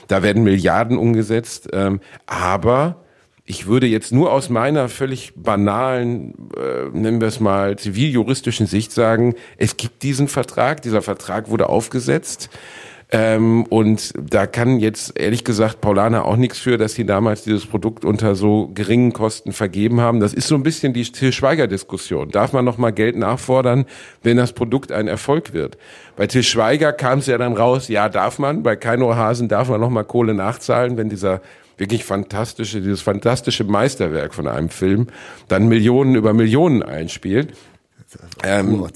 da werden Milliarden umgesetzt, ähm, aber ich würde jetzt nur aus meiner völlig banalen, äh, nennen wir es mal, ziviljuristischen Sicht sagen, es gibt diesen Vertrag, dieser Vertrag wurde aufgesetzt. Ähm, und da kann jetzt ehrlich gesagt Paulana auch nichts für, dass sie damals dieses Produkt unter so geringen Kosten vergeben haben. Das ist so ein bisschen die Til Schweiger-Diskussion. Darf man noch mal Geld nachfordern, wenn das Produkt ein Erfolg wird? Bei Til Schweiger kam es ja dann raus, ja darf man. Bei Keino Hasen darf man noch mal Kohle nachzahlen, wenn dieser wirklich fantastische, dieses fantastische Meisterwerk von einem Film dann Millionen über Millionen einspielt. Ähm,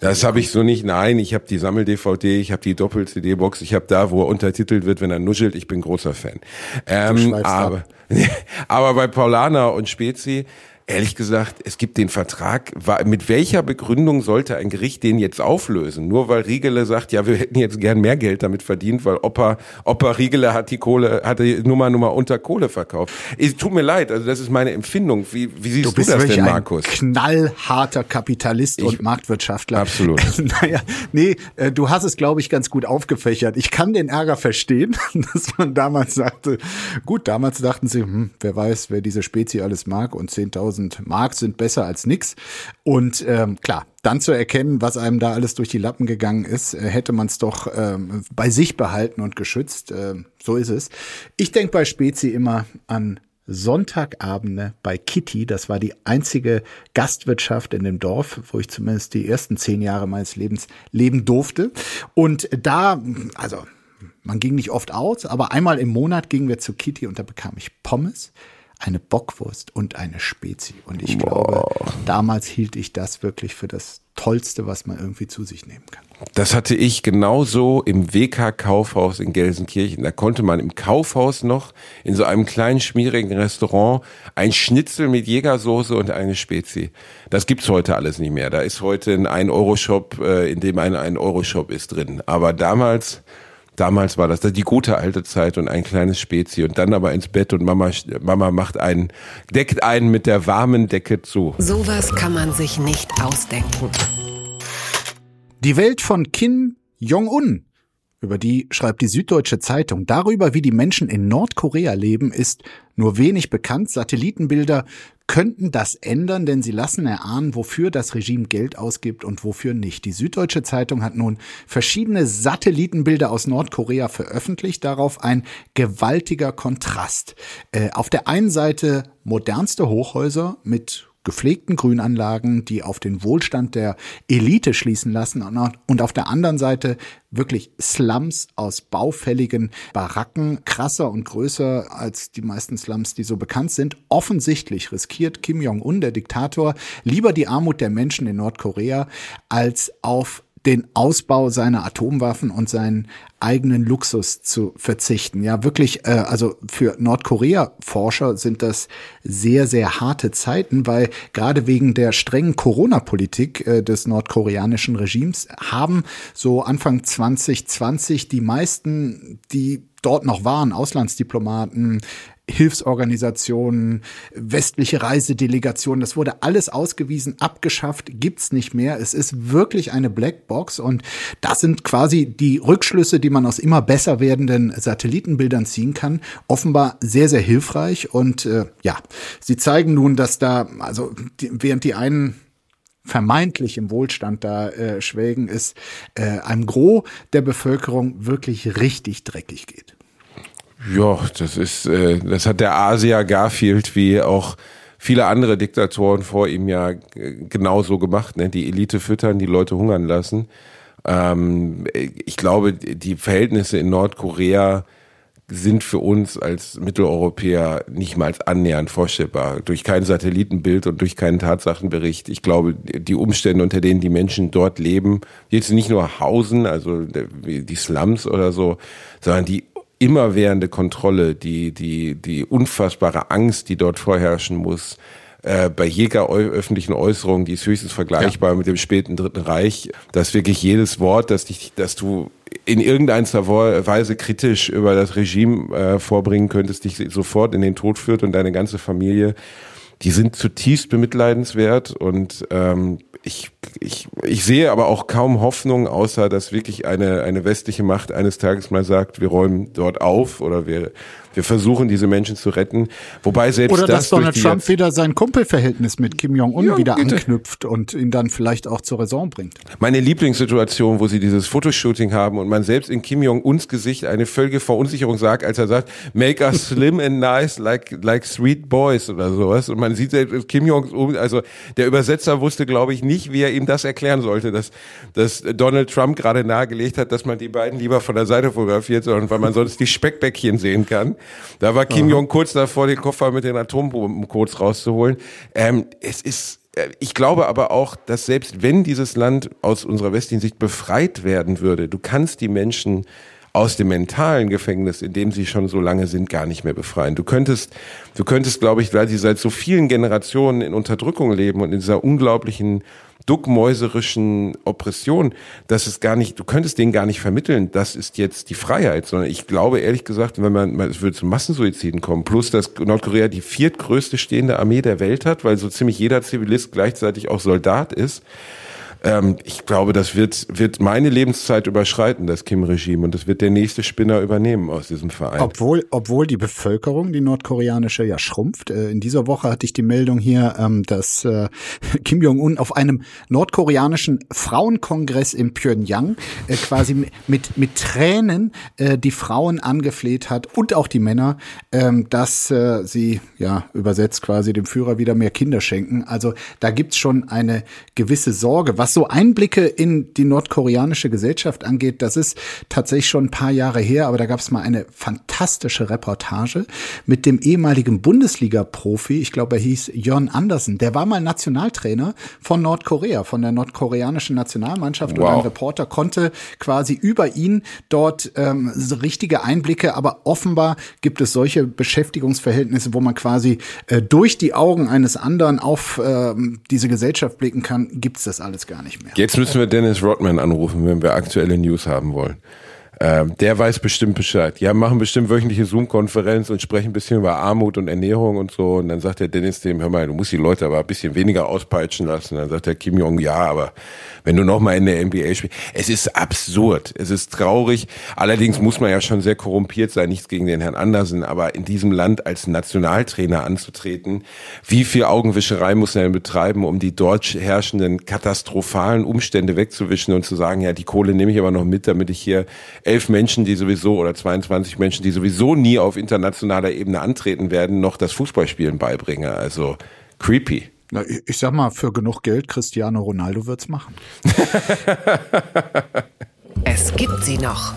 das habe ich so nicht. Nein, ich habe die Sammel-DVD, ich habe die Doppel-CD-Box, ich habe da, wo er untertitelt wird, wenn er nuschelt. Ich bin großer Fan. Ähm, aber, aber bei Paulana und Spezi Ehrlich gesagt, es gibt den Vertrag. Mit welcher Begründung sollte ein Gericht den jetzt auflösen? Nur weil Riegele sagt, ja, wir hätten jetzt gern mehr Geld damit verdient, weil Opa, Opa Riegele hat die Kohle, hat die Nummer Nummer unter Kohle verkauft. Es tut mir leid, also das ist meine Empfindung. Wie, wie siehst du, du das denn, Markus? Ein knallharter Kapitalist ich, und Marktwirtschaftler. Absolut. naja, nee, äh, du hast es, glaube ich, ganz gut aufgefächert. Ich kann den Ärger verstehen, dass man damals sagte, gut, damals dachten sie, hm, wer weiß, wer diese Spezie alles mag und 10.000 1000 Mark sind besser als nix. Und ähm, klar, dann zu erkennen, was einem da alles durch die Lappen gegangen ist, äh, hätte man es doch ähm, bei sich behalten und geschützt. Äh, so ist es. Ich denke bei Spezi immer an Sonntagabende bei Kitty. Das war die einzige Gastwirtschaft in dem Dorf, wo ich zumindest die ersten zehn Jahre meines Lebens leben durfte. Und da, also man ging nicht oft aus, aber einmal im Monat gingen wir zu Kitty und da bekam ich Pommes, eine Bockwurst und eine Spezi. Und ich Boah. glaube, damals hielt ich das wirklich für das Tollste, was man irgendwie zu sich nehmen kann. Das hatte ich genauso im WK Kaufhaus in Gelsenkirchen. Da konnte man im Kaufhaus noch in so einem kleinen schmierigen Restaurant ein Schnitzel mit Jägersoße und eine Spezi. Das gibt's heute alles nicht mehr. Da ist heute ein 1-Euro-Shop, äh, in dem ein 1-Euro-Shop ist drin. Aber damals Damals war das die gute alte Zeit und ein kleines Spezi und dann aber ins Bett und Mama, Mama macht einen, deckt einen mit der warmen Decke zu. Sowas kann man sich nicht ausdenken. Die Welt von Kim Jong-un über die schreibt die Süddeutsche Zeitung. Darüber, wie die Menschen in Nordkorea leben, ist nur wenig bekannt. Satellitenbilder könnten das ändern, denn sie lassen erahnen, wofür das Regime Geld ausgibt und wofür nicht. Die Süddeutsche Zeitung hat nun verschiedene Satellitenbilder aus Nordkorea veröffentlicht. Darauf ein gewaltiger Kontrast. Äh, auf der einen Seite modernste Hochhäuser mit gepflegten Grünanlagen, die auf den Wohlstand der Elite schließen lassen und auf der anderen Seite wirklich Slums aus baufälligen Baracken, krasser und größer als die meisten Slums, die so bekannt sind. Offensichtlich riskiert Kim Jong-un, der Diktator, lieber die Armut der Menschen in Nordkorea, als auf den Ausbau seiner Atomwaffen und seinen eigenen Luxus zu verzichten. Ja, wirklich, äh, also für Nordkorea-Forscher sind das sehr, sehr harte Zeiten, weil gerade wegen der strengen Corona-Politik äh, des nordkoreanischen Regimes haben so Anfang 2020 die meisten, die dort noch waren, Auslandsdiplomaten, Hilfsorganisationen, westliche Reisedelegationen, das wurde alles ausgewiesen, abgeschafft, gibt's nicht mehr. Es ist wirklich eine Blackbox und das sind quasi die Rückschlüsse, die man aus immer besser werdenden Satellitenbildern ziehen kann. Offenbar sehr, sehr hilfreich und äh, ja, sie zeigen nun, dass da, also die, während die einen vermeintlich im Wohlstand da äh, schwelgen, ist äh, einem Gros der Bevölkerung wirklich richtig dreckig geht. Ja, das ist, äh, das hat der Asia Garfield wie auch viele andere Diktatoren vor ihm ja äh, genauso gemacht. Ne? Die Elite füttern, die Leute hungern lassen. Ähm, ich glaube, die Verhältnisse in Nordkorea sind für uns als Mitteleuropäer nicht mal annähernd vorstellbar. Durch kein Satellitenbild und durch keinen Tatsachenbericht. Ich glaube, die Umstände, unter denen die Menschen dort leben, jetzt nicht nur Hausen, also die Slums oder so, sondern die immerwährende Kontrolle, die, die, die unfassbare Angst, die dort vorherrschen muss, äh, bei jeder öffentlichen Äußerung, die ist höchstens vergleichbar ja. mit dem späten Dritten Reich, dass wirklich jedes Wort, dass, dich, dass du in irgendeiner Weise kritisch über das Regime äh, vorbringen könntest, dich sofort in den Tod führt und deine ganze Familie, die sind zutiefst bemitleidenswert und ähm, ich, ich, ich sehe aber auch kaum Hoffnung, außer dass wirklich eine, eine westliche Macht eines Tages mal sagt, wir räumen dort auf oder wir wir versuchen, diese Menschen zu retten. Wobei selbst Oder dass das Donald Trump wieder sein Kumpelverhältnis mit Kim Jong-un ja, wieder bitte. anknüpft und ihn dann vielleicht auch zur Raison bringt. Meine Lieblingssituation, wo sie dieses Fotoshooting haben und man selbst in Kim Jong-uns Gesicht eine völlige Verunsicherung sagt, als er sagt, make us slim and nice like, like sweet boys oder sowas. Und man sieht selbst Kim Jong-un, also der Übersetzer wusste, glaube ich, nicht, wie er ihm das erklären sollte, dass, dass Donald Trump gerade nahegelegt hat, dass man die beiden lieber von der Seite fotografiert, sondern weil man sonst die Speckbäckchen sehen kann. Da war Kim Jong kurz davor, den Koffer mit den Atombomben kurz rauszuholen. Ähm, es ist äh, ich glaube aber auch, dass selbst wenn dieses Land aus unserer westlichen Sicht befreit werden würde, du kannst die Menschen aus dem mentalen Gefängnis, in dem sie schon so lange sind, gar nicht mehr befreien. Du könntest, du könntest, glaube ich, weil sie seit so vielen Generationen in Unterdrückung leben und in dieser unglaublichen duckmäuserischen Oppression, dass es gar nicht, du könntest denen gar nicht vermitteln, das ist jetzt die Freiheit, sondern ich glaube ehrlich gesagt, wenn man, es würde zu Massensuiziden kommen, plus dass Nordkorea die viertgrößte stehende Armee der Welt hat, weil so ziemlich jeder Zivilist gleichzeitig auch Soldat ist, ähm, ich glaube, das wird, wird meine Lebenszeit überschreiten, das Kim-Regime, und das wird der nächste Spinner übernehmen aus diesem Verein. Obwohl, obwohl die Bevölkerung, die nordkoreanische, ja schrumpft. Äh, in dieser Woche hatte ich die Meldung hier, ähm, dass äh, Kim Jong-un auf einem nordkoreanischen Frauenkongress in Pyongyang äh, quasi mit, mit Tränen die Frauen angefleht hat und auch die Männer, ähm, dass sie, ja, übersetzt quasi dem Führer wieder mehr Kinder schenken. Also da gibt's schon eine gewisse Sorge, was so Einblicke in die nordkoreanische Gesellschaft angeht, das ist tatsächlich schon ein paar Jahre her, aber da gab es mal eine fantastische Reportage mit dem ehemaligen Bundesliga-Profi, ich glaube, er hieß Jörn Andersen. Der war mal Nationaltrainer von Nordkorea, von der nordkoreanischen Nationalmannschaft. Wow. Und ein Reporter konnte quasi über ihn dort ähm, so richtige Einblicke, aber offenbar gibt es solche Beschäftigungsverhältnisse, wo man quasi äh, durch die Augen eines anderen auf äh, diese Gesellschaft blicken kann, gibt's das alles gar nicht mehr. Jetzt müssen wir Dennis Rodman anrufen, wenn wir aktuelle News haben wollen. Ähm, der weiß bestimmt Bescheid. Ja, machen bestimmt wöchentliche Zoom-Konferenz und sprechen ein bisschen über Armut und Ernährung und so. Und dann sagt der Dennis dem, hör mal, du musst die Leute aber ein bisschen weniger auspeitschen lassen. Dann sagt der Kim Jong, ja, aber wenn du nochmal in der NBA spielst, es ist absurd, es ist traurig. Allerdings muss man ja schon sehr korrumpiert sein, nichts gegen den Herrn Andersen, aber in diesem Land als Nationaltrainer anzutreten, wie viel Augenwischerei muss er denn betreiben, um die dort herrschenden katastrophalen Umstände wegzuwischen und zu sagen, ja, die Kohle nehme ich aber noch mit, damit ich hier elf Menschen, die sowieso oder 22 Menschen, die sowieso nie auf internationaler Ebene antreten werden, noch das Fußballspielen beibringe. Also creepy. Na, ich sag mal, für genug Geld, Cristiano Ronaldo wird's machen. es gibt sie noch.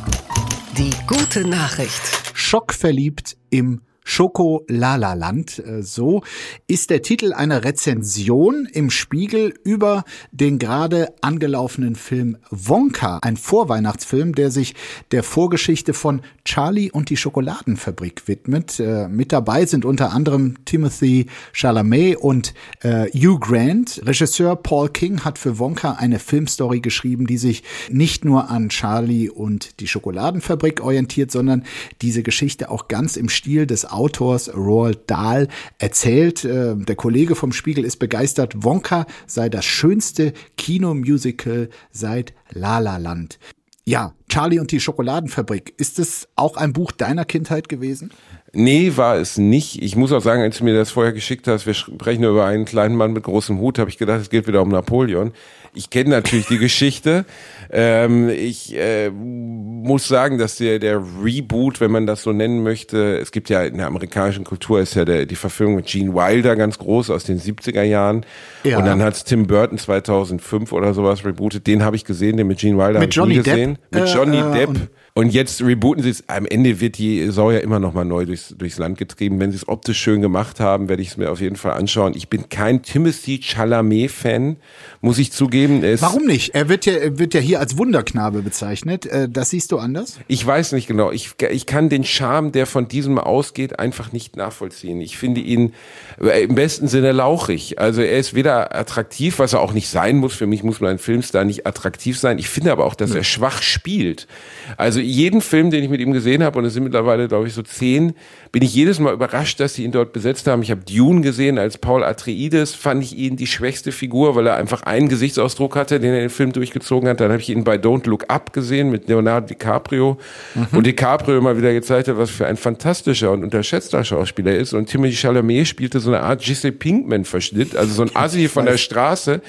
Die gute Nachricht. Schockverliebt im Schoko-Lala-Land. Äh, so ist der Titel einer Rezension im Spiegel über den gerade angelaufenen Film Wonka, ein Vorweihnachtsfilm, der sich der Vorgeschichte von Charlie und die Schokoladenfabrik widmet. Äh, mit dabei sind unter anderem Timothy Chalamet und äh, Hugh Grant. Regisseur Paul King hat für Wonka eine Filmstory geschrieben, die sich nicht nur an Charlie und die Schokoladenfabrik orientiert, sondern diese Geschichte auch ganz im Stil des Autors Roald Dahl erzählt. Äh, der Kollege vom Spiegel ist begeistert. Wonka sei das schönste Kinomusical seit La La Land. Ja, Charlie und die Schokoladenfabrik. Ist es auch ein Buch deiner Kindheit gewesen? Nee, war es nicht. Ich muss auch sagen, als du mir das vorher geschickt hast, wir sprechen über einen kleinen Mann mit großem Hut, habe ich gedacht, es geht wieder um Napoleon. Ich kenne natürlich die Geschichte. Ähm, ich äh, muss sagen, dass der, der Reboot, wenn man das so nennen möchte, es gibt ja in der amerikanischen Kultur ist ja der, die Verfilmung mit Gene Wilder ganz groß aus den 70er Jahren. Ja. Und dann hat Tim Burton 2005 oder sowas rebootet. Den habe ich gesehen, den mit Gene Wilder mit Johnny gesehen. Depp. Mit Johnny äh, Depp. Und jetzt rebooten sie es. Am Ende wird die Sau ja immer noch mal neu durchs, durchs Land getrieben. Wenn sie es optisch schön gemacht haben, werde ich es mir auf jeden Fall anschauen. Ich bin kein Timothy Chalamet-Fan, muss ich zugeben. Es Warum nicht? Er wird ja, er wird ja hier als Wunderknabe bezeichnet. Äh, das siehst du anders? Ich weiß nicht genau. Ich, ich kann den Charme, der von diesem ausgeht, einfach nicht nachvollziehen. Ich finde ihn äh, im besten Sinne lauchig. Also er ist weder attraktiv, was er auch nicht sein muss. Für mich muss man ein Filmstar nicht attraktiv sein. Ich finde aber auch, dass er schwach spielt. Also jeden Film, den ich mit ihm gesehen habe, und es sind mittlerweile, glaube ich, so zehn, bin ich jedes Mal überrascht, dass sie ihn dort besetzt haben. Ich habe Dune gesehen als Paul Atreides, fand ich ihn die schwächste Figur, weil er einfach einen Gesichtsausdruck hatte, den er den Film durchgezogen hat. Dann habe ich ihn bei Don't Look Up gesehen mit Leonardo DiCaprio. Mhm. Und DiCaprio mal wieder gezeigt hat, was für ein fantastischer und unterschätzter Schauspieler ist. Und Timothy Chalamet spielte so eine Art Jesse Pinkman-Verschnitt, also so ein Assi von der Straße,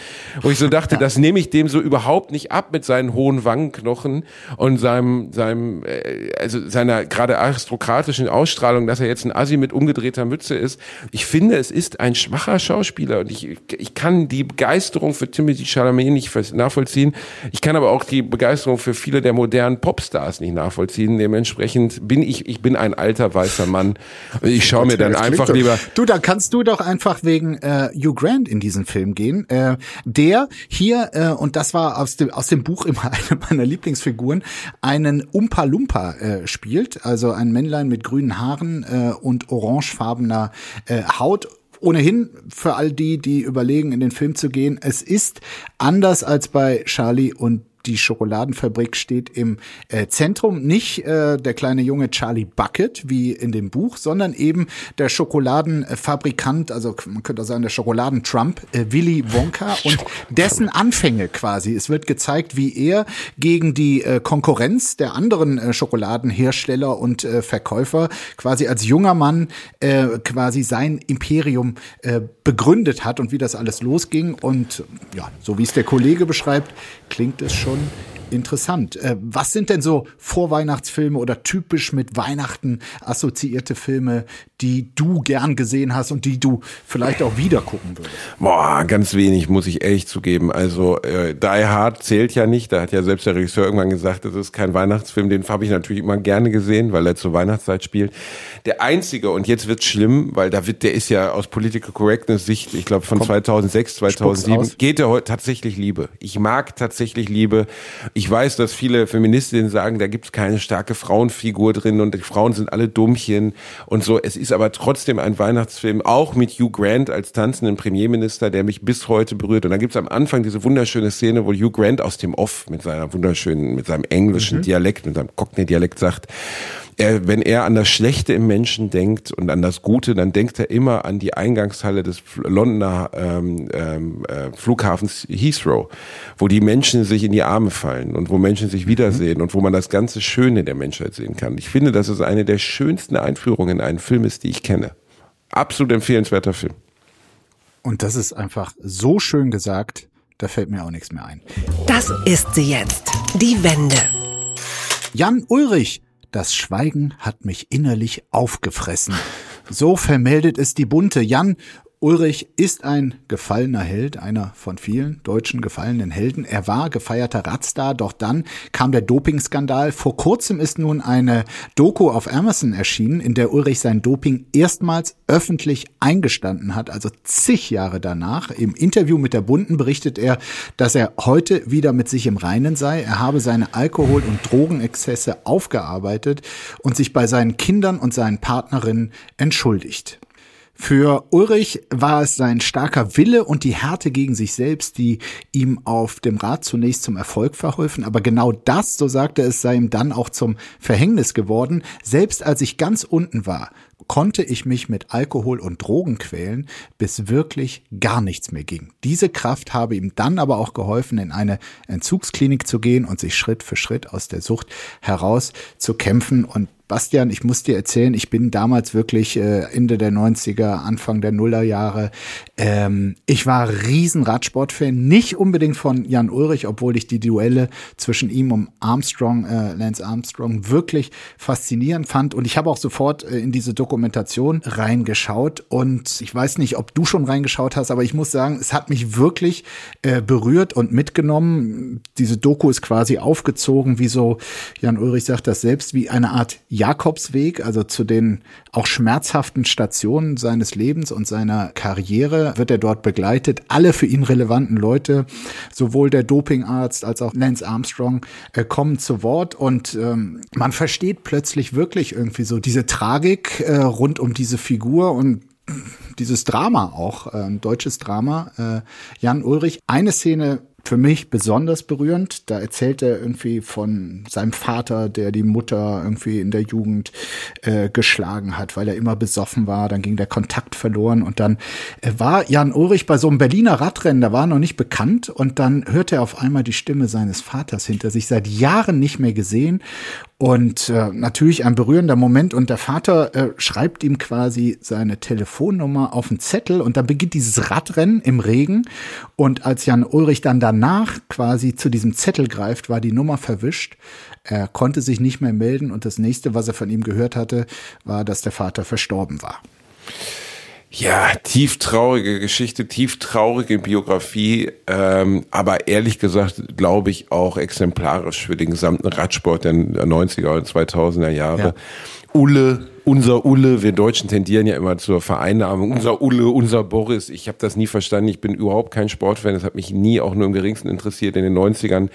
wo ich so dachte, das nehme ich dem so überhaupt nicht ab mit seinen hohen Wangenknochen und seinem, seinem, äh, also seiner gerade aristokratischen Ausstrahlung dass er jetzt ein Assi mit umgedrehter Mütze ist. Ich finde, es ist ein schwacher Schauspieler und ich, ich kann die Begeisterung für Timothy Chalamet nicht nachvollziehen. Ich kann aber auch die Begeisterung für viele der modernen Popstars nicht nachvollziehen. Dementsprechend bin ich, ich bin ein alter weißer Mann. Ich schaue mir dann einfach lieber. Du, da kannst du doch einfach wegen äh, Hugh Grant in diesen Film gehen. Äh, der hier, äh, und das war aus dem, aus dem Buch immer eine meiner Lieblingsfiguren, einen Umpa Lumpa äh, spielt, also ein Männlein mit grünen Haaren, äh, und orangefarbener äh, Haut ohnehin für all die, die überlegen, in den Film zu gehen, es ist anders als bei Charlie und die Schokoladenfabrik steht im äh, Zentrum. Nicht äh, der kleine Junge Charlie Bucket wie in dem Buch, sondern eben der Schokoladenfabrikant, also man könnte auch sagen der Schokoladentrump, äh, Willy Wonka und dessen Anfänge quasi. Es wird gezeigt, wie er gegen die äh, Konkurrenz der anderen äh, Schokoladenhersteller und äh, Verkäufer quasi als junger Mann äh, quasi sein Imperium äh, begründet hat und wie das alles losging. Und ja, so wie es der Kollege beschreibt, klingt es schon schon Interessant. Äh, was sind denn so Vorweihnachtsfilme oder typisch mit Weihnachten assoziierte Filme, die du gern gesehen hast und die du vielleicht auch wieder gucken würdest? Boah, ganz wenig, muss ich ehrlich zugeben. Also äh, Die Hard zählt ja nicht. Da hat ja selbst der Regisseur irgendwann gesagt, das ist kein Weihnachtsfilm. Den habe ich natürlich immer gerne gesehen, weil er zur Weihnachtszeit spielt. Der einzige, und jetzt wird's schlimm, weil da wird, der ist ja aus Political Correctness Sicht, ich glaube von Komm, 2006, 2007, geht der heute tatsächlich Liebe. Ich mag tatsächlich Liebe. Ich weiß, dass viele Feministinnen sagen, da gibt's keine starke Frauenfigur drin und die Frauen sind alle Dummchen und so. Es ist aber trotzdem ein Weihnachtsfilm, auch mit Hugh Grant als tanzenden Premierminister, der mich bis heute berührt. Und da gibt's am Anfang diese wunderschöne Szene, wo Hugh Grant aus dem Off mit seiner wunderschönen, mit seinem englischen mhm. Dialekt, mit seinem Cockney-Dialekt sagt, er, wenn er an das Schlechte im Menschen denkt und an das Gute, dann denkt er immer an die Eingangshalle des Londoner ähm, ähm, äh, Flughafens Heathrow, wo die Menschen sich in die Arme fallen und wo Menschen sich wiedersehen mhm. und wo man das ganze Schöne der Menschheit sehen kann. Ich finde, dass es eine der schönsten Einführungen in einen Film ist, die ich kenne. Absolut empfehlenswerter Film. Und das ist einfach so schön gesagt, da fällt mir auch nichts mehr ein. Das ist sie jetzt, die Wende. Jan Ulrich das Schweigen hat mich innerlich aufgefressen. So vermeldet es die Bunte. Jan Ulrich ist ein gefallener Held, einer von vielen deutschen gefallenen Helden. Er war gefeierter Radstar, doch dann kam der Dopingskandal. Vor kurzem ist nun eine Doku auf Amazon erschienen, in der Ulrich sein Doping erstmals öffentlich eingestanden hat, also zig Jahre danach. Im Interview mit der Bunden berichtet er, dass er heute wieder mit sich im Reinen sei. Er habe seine Alkohol- und Drogenexzesse aufgearbeitet und sich bei seinen Kindern und seinen Partnerinnen entschuldigt. Für Ulrich war es sein starker Wille und die Härte gegen sich selbst, die ihm auf dem Rad zunächst zum Erfolg verholfen. Aber genau das, so sagte es, sei ihm dann auch zum Verhängnis geworden. Selbst als ich ganz unten war, konnte ich mich mit Alkohol und Drogen quälen, bis wirklich gar nichts mehr ging. Diese Kraft habe ihm dann aber auch geholfen, in eine Entzugsklinik zu gehen und sich Schritt für Schritt aus der Sucht heraus zu kämpfen. Und Bastian, ich muss dir erzählen, ich bin damals wirklich äh, Ende der 90er, Anfang der Nullerjahre. Ähm, ich war riesen Radsportfan, nicht unbedingt von Jan Ulrich, obwohl ich die Duelle zwischen ihm und Armstrong, äh, Lance Armstrong, wirklich faszinierend fand. Und ich habe auch sofort äh, in diese Dokumentation reingeschaut. Und ich weiß nicht, ob du schon reingeschaut hast, aber ich muss sagen, es hat mich wirklich äh, berührt und mitgenommen. Diese Doku ist quasi aufgezogen, wie so, Jan Ulrich sagt das selbst, wie eine Art Jakobsweg, also zu den auch schmerzhaften Stationen seines Lebens und seiner Karriere wird er dort begleitet. Alle für ihn relevanten Leute, sowohl der Dopingarzt als auch Lance Armstrong, äh, kommen zu Wort und ähm, man versteht plötzlich wirklich irgendwie so diese Tragik äh, rund um diese Figur und dieses Drama auch, äh, ein deutsches Drama. Äh, Jan Ulrich, eine Szene für mich besonders berührend. Da erzählt er irgendwie von seinem Vater, der die Mutter irgendwie in der Jugend äh, geschlagen hat, weil er immer besoffen war. Dann ging der Kontakt verloren und dann äh, war Jan Ulrich bei so einem Berliner Radrennen, da war er noch nicht bekannt und dann hörte er auf einmal die Stimme seines Vaters hinter sich, seit Jahren nicht mehr gesehen und äh, natürlich ein berührender Moment. Und der Vater äh, schreibt ihm quasi seine Telefonnummer auf einen Zettel und dann beginnt dieses Radrennen im Regen. Und als Jan Ulrich dann danach quasi zu diesem Zettel greift, war die Nummer verwischt. Er konnte sich nicht mehr melden und das nächste, was er von ihm gehört hatte, war, dass der Vater verstorben war. Ja, tief traurige Geschichte, tief traurige Biografie, ähm, aber ehrlich gesagt glaube ich auch exemplarisch für den gesamten Radsport der 90er und 2000er Jahre. Ja. Ulle, unser Ulle, wir Deutschen tendieren ja immer zur Vereinnahmung, unser Ulle, unser Boris. Ich habe das nie verstanden, ich bin überhaupt kein Sportfan, das hat mich nie auch nur im geringsten interessiert in den 90ern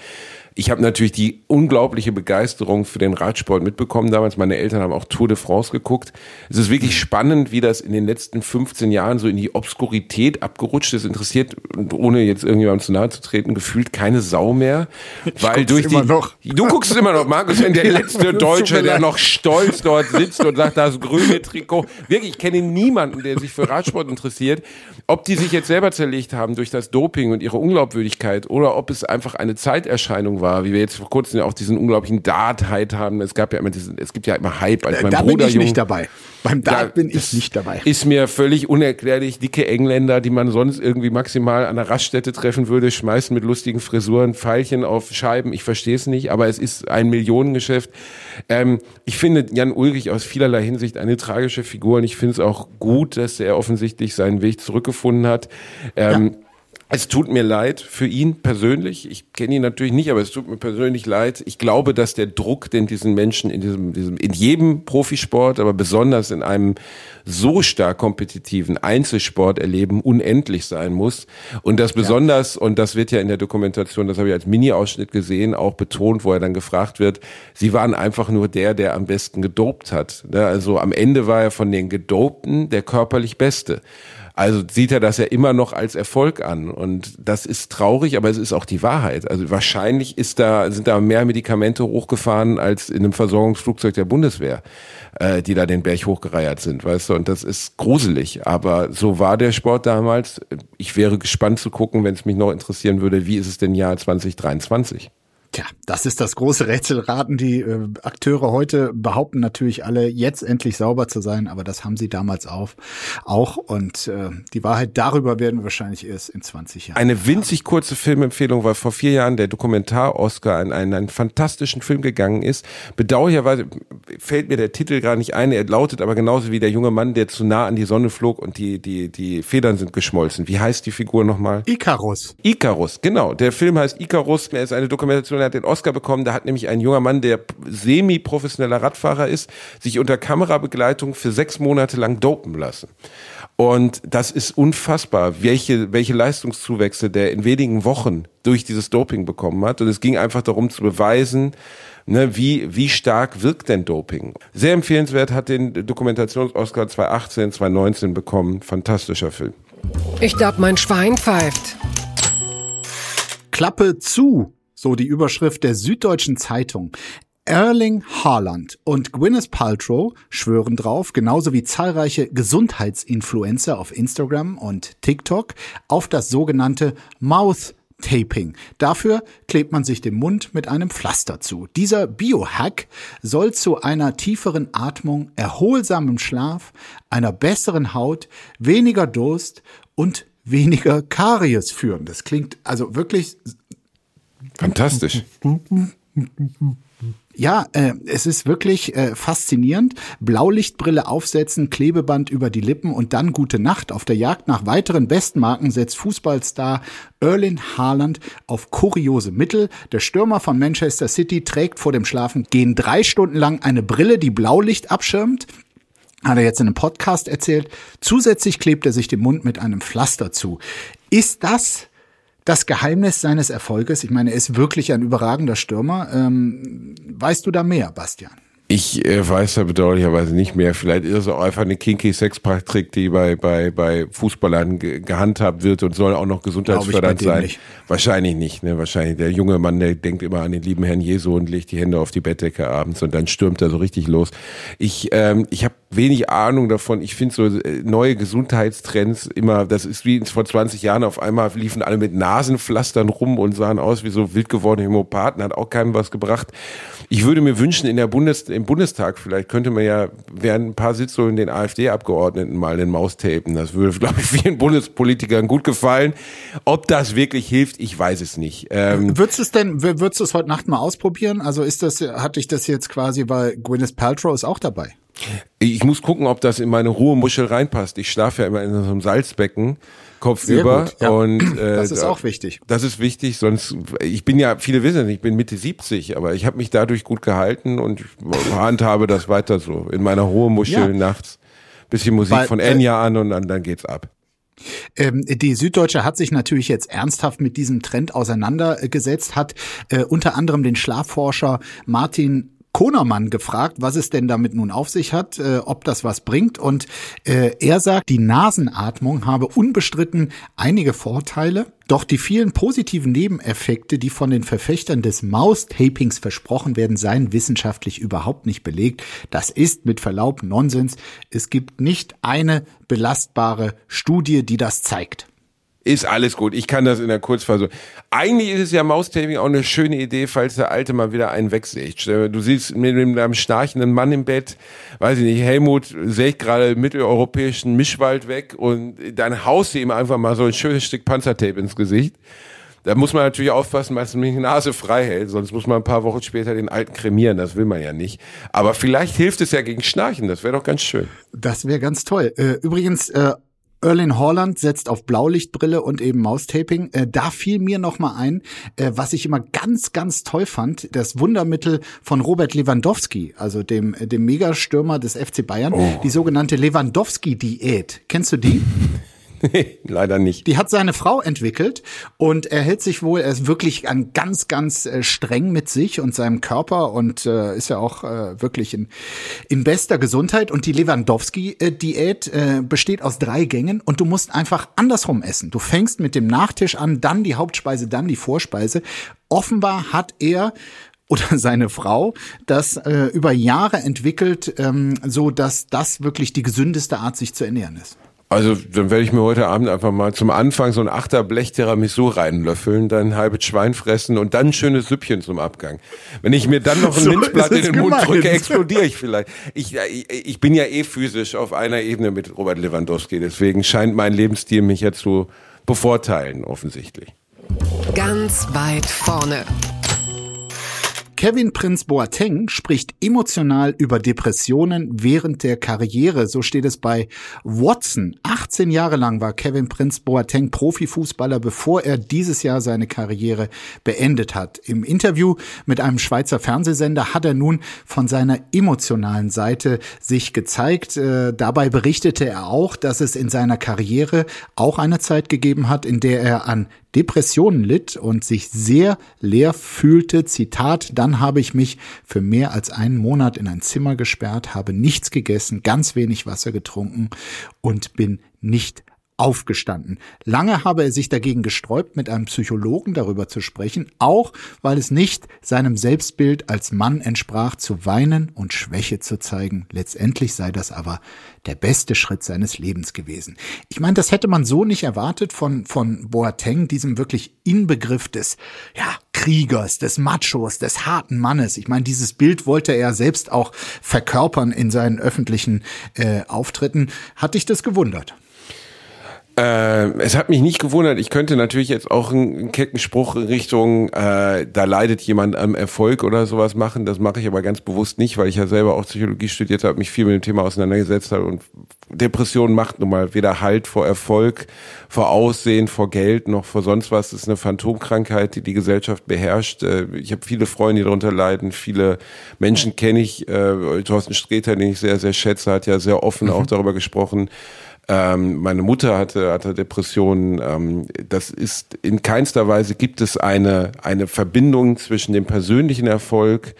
ich habe natürlich die unglaubliche Begeisterung für den Radsport mitbekommen damals. Meine Eltern haben auch Tour de France geguckt. Es ist wirklich spannend, wie das in den letzten 15 Jahren so in die Obskurität abgerutscht ist. Interessiert, ohne jetzt irgendjemandem zu nahe zu treten, gefühlt keine Sau mehr. Weil durch die, du guckst es immer noch, Markus, wenn der letzte Deutsche, der noch stolz dort sitzt und sagt, das grüne Trikot. Wirklich, ich kenne niemanden, der sich für Radsport interessiert. Ob die sich jetzt selber zerlegt haben durch das Doping und ihre Unglaubwürdigkeit oder ob es einfach eine Zeiterscheinung war, wie wir jetzt vor kurzem ja auch diesen unglaublichen Dart-Hype haben. Es gab ja immer diesen, es gibt ja immer Hype. Als mein da Bruder bin ich nicht dabei. Beim Dart ja, bin ich nicht dabei. Ist mir völlig unerklärlich. Dicke Engländer, die man sonst irgendwie maximal an der Raststätte treffen würde, schmeißen mit lustigen Frisuren Pfeilchen auf Scheiben. Ich verstehe es nicht, aber es ist ein Millionengeschäft. Ähm, ich finde Jan Ulrich aus vielerlei Hinsicht eine tragische Figur und ich finde es auch gut, dass er offensichtlich seinen Weg zurückgefunden hat. Ähm, ja. Es tut mir leid für ihn persönlich. Ich kenne ihn natürlich nicht, aber es tut mir persönlich leid. Ich glaube, dass der Druck, den diesen Menschen in diesem, diesem, in jedem Profisport, aber besonders in einem so stark kompetitiven Einzelsport erleben, unendlich sein muss. Und das besonders, ja. und das wird ja in der Dokumentation, das habe ich als Mini-Ausschnitt gesehen, auch betont, wo er dann gefragt wird, sie waren einfach nur der, der am besten gedopt hat. Ne, also am Ende war er von den Gedopten der körperlich Beste. Also sieht er das ja immer noch als Erfolg an. Und das ist traurig, aber es ist auch die Wahrheit. Also wahrscheinlich ist da, sind da mehr Medikamente hochgefahren als in einem Versorgungsflugzeug der Bundeswehr, äh, die da den Berg hochgereiert sind, weißt du? Und das ist gruselig. Aber so war der Sport damals. Ich wäre gespannt zu gucken, wenn es mich noch interessieren würde, wie ist es denn Jahr 2023? Tja, das ist das große Rätselraten. Die äh, Akteure heute behaupten natürlich alle, jetzt endlich sauber zu sein, aber das haben sie damals auf, auch. Und äh, die Wahrheit darüber werden wir wahrscheinlich erst in 20 Jahren. Eine winzig kurze Filmempfehlung, weil vor vier Jahren der Dokumentar-Oscar in einen, einen fantastischen Film gegangen ist. Bedauerlicherweise fällt mir der Titel gerade nicht ein. Er lautet aber genauso wie der junge Mann, der zu nah an die Sonne flog und die, die, die Federn sind geschmolzen. Wie heißt die Figur nochmal? Icarus. Icarus, genau. Der Film heißt Icarus. Er ist eine Dokumentation hat den Oscar bekommen. Da hat nämlich ein junger Mann, der semi-professioneller Radfahrer ist, sich unter Kamerabegleitung für sechs Monate lang dopen lassen. Und das ist unfassbar, welche, welche Leistungszuwächse der in wenigen Wochen durch dieses Doping bekommen hat. Und es ging einfach darum zu beweisen, ne, wie, wie stark wirkt denn Doping. Sehr empfehlenswert, hat den Dokumentations-Oscar 2018, 2019 bekommen. Fantastischer Film. Ich glaube, mein Schwein pfeift. Klappe zu so die Überschrift der Süddeutschen Zeitung. Erling Haaland und Gwyneth Paltrow schwören drauf, genauso wie zahlreiche Gesundheitsinfluencer auf Instagram und TikTok, auf das sogenannte Mouth Taping. Dafür klebt man sich den Mund mit einem Pflaster zu. Dieser Biohack soll zu einer tieferen Atmung, erholsamem Schlaf, einer besseren Haut, weniger Durst und weniger Karies führen. Das klingt also wirklich Fantastisch. Ja, äh, es ist wirklich äh, faszinierend. Blaulichtbrille aufsetzen, Klebeband über die Lippen und dann gute Nacht. Auf der Jagd nach weiteren Bestmarken setzt Fußballstar Erling Haaland auf kuriose Mittel. Der Stürmer von Manchester City trägt vor dem Schlafen gehen drei Stunden lang eine Brille, die Blaulicht abschirmt. Hat er jetzt in einem Podcast erzählt. Zusätzlich klebt er sich den Mund mit einem Pflaster zu. Ist das das Geheimnis seines Erfolges? Ich meine, er ist wirklich ein überragender Stürmer. Ähm, weißt du da mehr, Bastian? Ich äh, weiß da bedauerlicherweise nicht mehr. Vielleicht ist es auch einfach eine kinky Sexpraktik, die bei, bei, bei Fußballern ge gehandhabt wird und soll auch noch gesundheitsfördernd sein. Nicht. Wahrscheinlich nicht, ne? Wahrscheinlich. Der junge Mann, der denkt immer an den lieben Herrn Jesu und legt die Hände auf die Bettdecke abends und dann stürmt er so richtig los. Ich, ähm, ich habe wenig Ahnung davon. Ich finde so äh, neue Gesundheitstrends immer, das ist wie vor 20 Jahren auf einmal liefen alle mit Nasenpflastern rum und sahen aus wie so wild gewordene Hämopathen, hat auch keinem was gebracht. Ich würde mir wünschen, in der Bundes, im Bundestag vielleicht könnte man ja während ein paar Sitzungen den AfD-Abgeordneten mal den Maus tapen. Das würde, glaube ich, vielen Bundespolitikern gut gefallen. Ob das wirklich hilft, ich weiß es nicht. Ähm, würdest du es denn, würdest du es heute Nacht mal ausprobieren? Also ist das, hatte ich das jetzt quasi, weil Gwyneth Paltrow ist auch dabei? Ich muss gucken, ob das in meine Ruhemuschel reinpasst. Ich schlafe ja immer in so einem Salzbecken, kopfüber. ja. Und äh, das ist auch wichtig. Das ist wichtig, sonst ich bin ja, viele wissen, ich bin Mitte 70, aber ich habe mich dadurch gut gehalten und handhabe das weiter so. In meiner Ruhemuschel ja. nachts. Bisschen Musik Weil, von äh, Enya an und dann, dann geht's ab. Ähm, die Süddeutsche hat sich natürlich jetzt ernsthaft mit diesem Trend auseinandergesetzt, hat äh, unter anderem den Schlafforscher Martin Konermann gefragt, was es denn damit nun auf sich hat, äh, ob das was bringt. Und äh, er sagt, die Nasenatmung habe unbestritten einige Vorteile. Doch die vielen positiven Nebeneffekte, die von den Verfechtern des Maustapings versprochen werden, seien wissenschaftlich überhaupt nicht belegt. Das ist mit Verlaub Nonsens. Es gibt nicht eine belastbare Studie, die das zeigt. Ist alles gut. Ich kann das in der Kurzfassung. Eigentlich ist es ja Maustaping auch eine schöne Idee, falls der Alte mal wieder einen wegsägt. Du siehst mit einem schnarchenden Mann im Bett, weiß ich nicht, Helmut sägt gerade mitteleuropäischen Mischwald weg und dann haust du ihm einfach mal so ein schönes Stück Panzertape ins Gesicht. Da muss man natürlich aufpassen, dass man die Nase frei hält, sonst muss man ein paar Wochen später den Alten kremieren, das will man ja nicht. Aber vielleicht hilft es ja gegen Schnarchen, das wäre doch ganz schön. Das wäre ganz toll. Äh, übrigens, Erlin Haaland setzt auf Blaulichtbrille und eben Maustaping. Äh, da fiel mir noch mal ein, äh, was ich immer ganz, ganz toll fand, das Wundermittel von Robert Lewandowski, also dem, dem Megastürmer des FC Bayern, oh. die sogenannte Lewandowski-Diät. Kennst du die? Nee, leider nicht. Die hat seine Frau entwickelt und er hält sich wohl, er ist wirklich an ganz, ganz äh, streng mit sich und seinem Körper und äh, ist ja auch äh, wirklich in, in bester Gesundheit. Und die Lewandowski-Diät äh, besteht aus drei Gängen und du musst einfach andersrum essen. Du fängst mit dem Nachtisch an, dann die Hauptspeise, dann die Vorspeise. Offenbar hat er oder seine Frau das äh, über Jahre entwickelt, ähm, so dass das wirklich die gesündeste Art, sich zu ernähren ist. Also dann werde ich mir heute Abend einfach mal zum Anfang so ein Achter Blech Tiramisu reinlöffeln, dann ein halbes Schwein fressen und dann ein schönes Süppchen zum Abgang. Wenn ich mir dann noch ein so Minzblatt in den gemeint. Mund drücke, explodiere ich vielleicht. Ich, ich, ich bin ja eh physisch auf einer Ebene mit Robert Lewandowski, deswegen scheint mein Lebensstil mich ja zu bevorteilen, offensichtlich. Ganz weit vorne. Kevin Prinz Boateng spricht emotional über Depressionen während der Karriere. So steht es bei Watson. 18 Jahre lang war Kevin Prinz Boateng Profifußballer, bevor er dieses Jahr seine Karriere beendet hat. Im Interview mit einem Schweizer Fernsehsender hat er nun von seiner emotionalen Seite sich gezeigt. Äh, dabei berichtete er auch, dass es in seiner Karriere auch eine Zeit gegeben hat, in der er an Depressionen litt und sich sehr leer fühlte. Zitat, dann habe ich mich für mehr als einen Monat in ein Zimmer gesperrt, habe nichts gegessen, ganz wenig Wasser getrunken und bin nicht aufgestanden. Lange habe er sich dagegen gesträubt, mit einem Psychologen darüber zu sprechen, auch weil es nicht seinem Selbstbild als Mann entsprach, zu weinen und Schwäche zu zeigen. Letztendlich sei das aber der beste Schritt seines Lebens gewesen. Ich meine, das hätte man so nicht erwartet von, von Boateng, diesem wirklich Inbegriff des, ja, Kriegers, des Machos, des harten Mannes. Ich meine, dieses Bild wollte er selbst auch verkörpern in seinen öffentlichen äh, Auftritten. Hat dich das gewundert? Äh, es hat mich nicht gewundert. Ich könnte natürlich jetzt auch einen Kettenspruch in Richtung, äh, da leidet jemand am Erfolg oder sowas machen. Das mache ich aber ganz bewusst nicht, weil ich ja selber auch Psychologie studiert habe, mich viel mit dem Thema auseinandergesetzt habe. Und Depression macht nun mal weder Halt vor Erfolg, vor Aussehen, vor Geld, noch vor sonst was. Das ist eine Phantomkrankheit, die die Gesellschaft beherrscht. Äh, ich habe viele Freunde, die darunter leiden. Viele Menschen kenne ich. Äh, Thorsten Sträter, den ich sehr, sehr schätze, hat ja sehr offen mhm. auch darüber gesprochen ähm, meine Mutter hatte, hatte Depressionen. Ähm, das ist in keinster Weise gibt es eine, eine Verbindung zwischen dem persönlichen Erfolg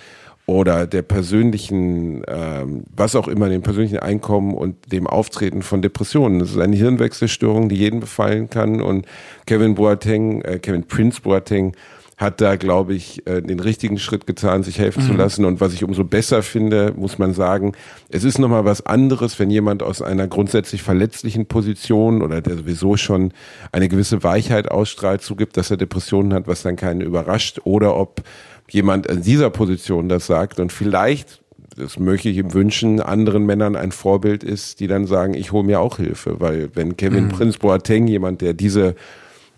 oder der persönlichen, ähm, was auch immer, dem persönlichen Einkommen und dem Auftreten von Depressionen. Das ist eine Hirnwechselstörung, die jeden befallen kann. Und Kevin Boateng, äh, Kevin Prince Boateng hat da, glaube ich, äh, den richtigen Schritt getan, sich helfen mhm. zu lassen. Und was ich umso besser finde, muss man sagen, es ist nochmal was anderes, wenn jemand aus einer grundsätzlich verletzlichen Position oder der sowieso schon eine gewisse Weichheit ausstrahlt, zugibt, dass er Depressionen hat, was dann keinen überrascht, oder ob jemand in dieser Position das sagt und vielleicht das möchte ich ihm wünschen, anderen Männern ein Vorbild ist, die dann sagen, ich hole mir auch Hilfe, weil wenn Kevin mhm. Prince Boateng, jemand, der diese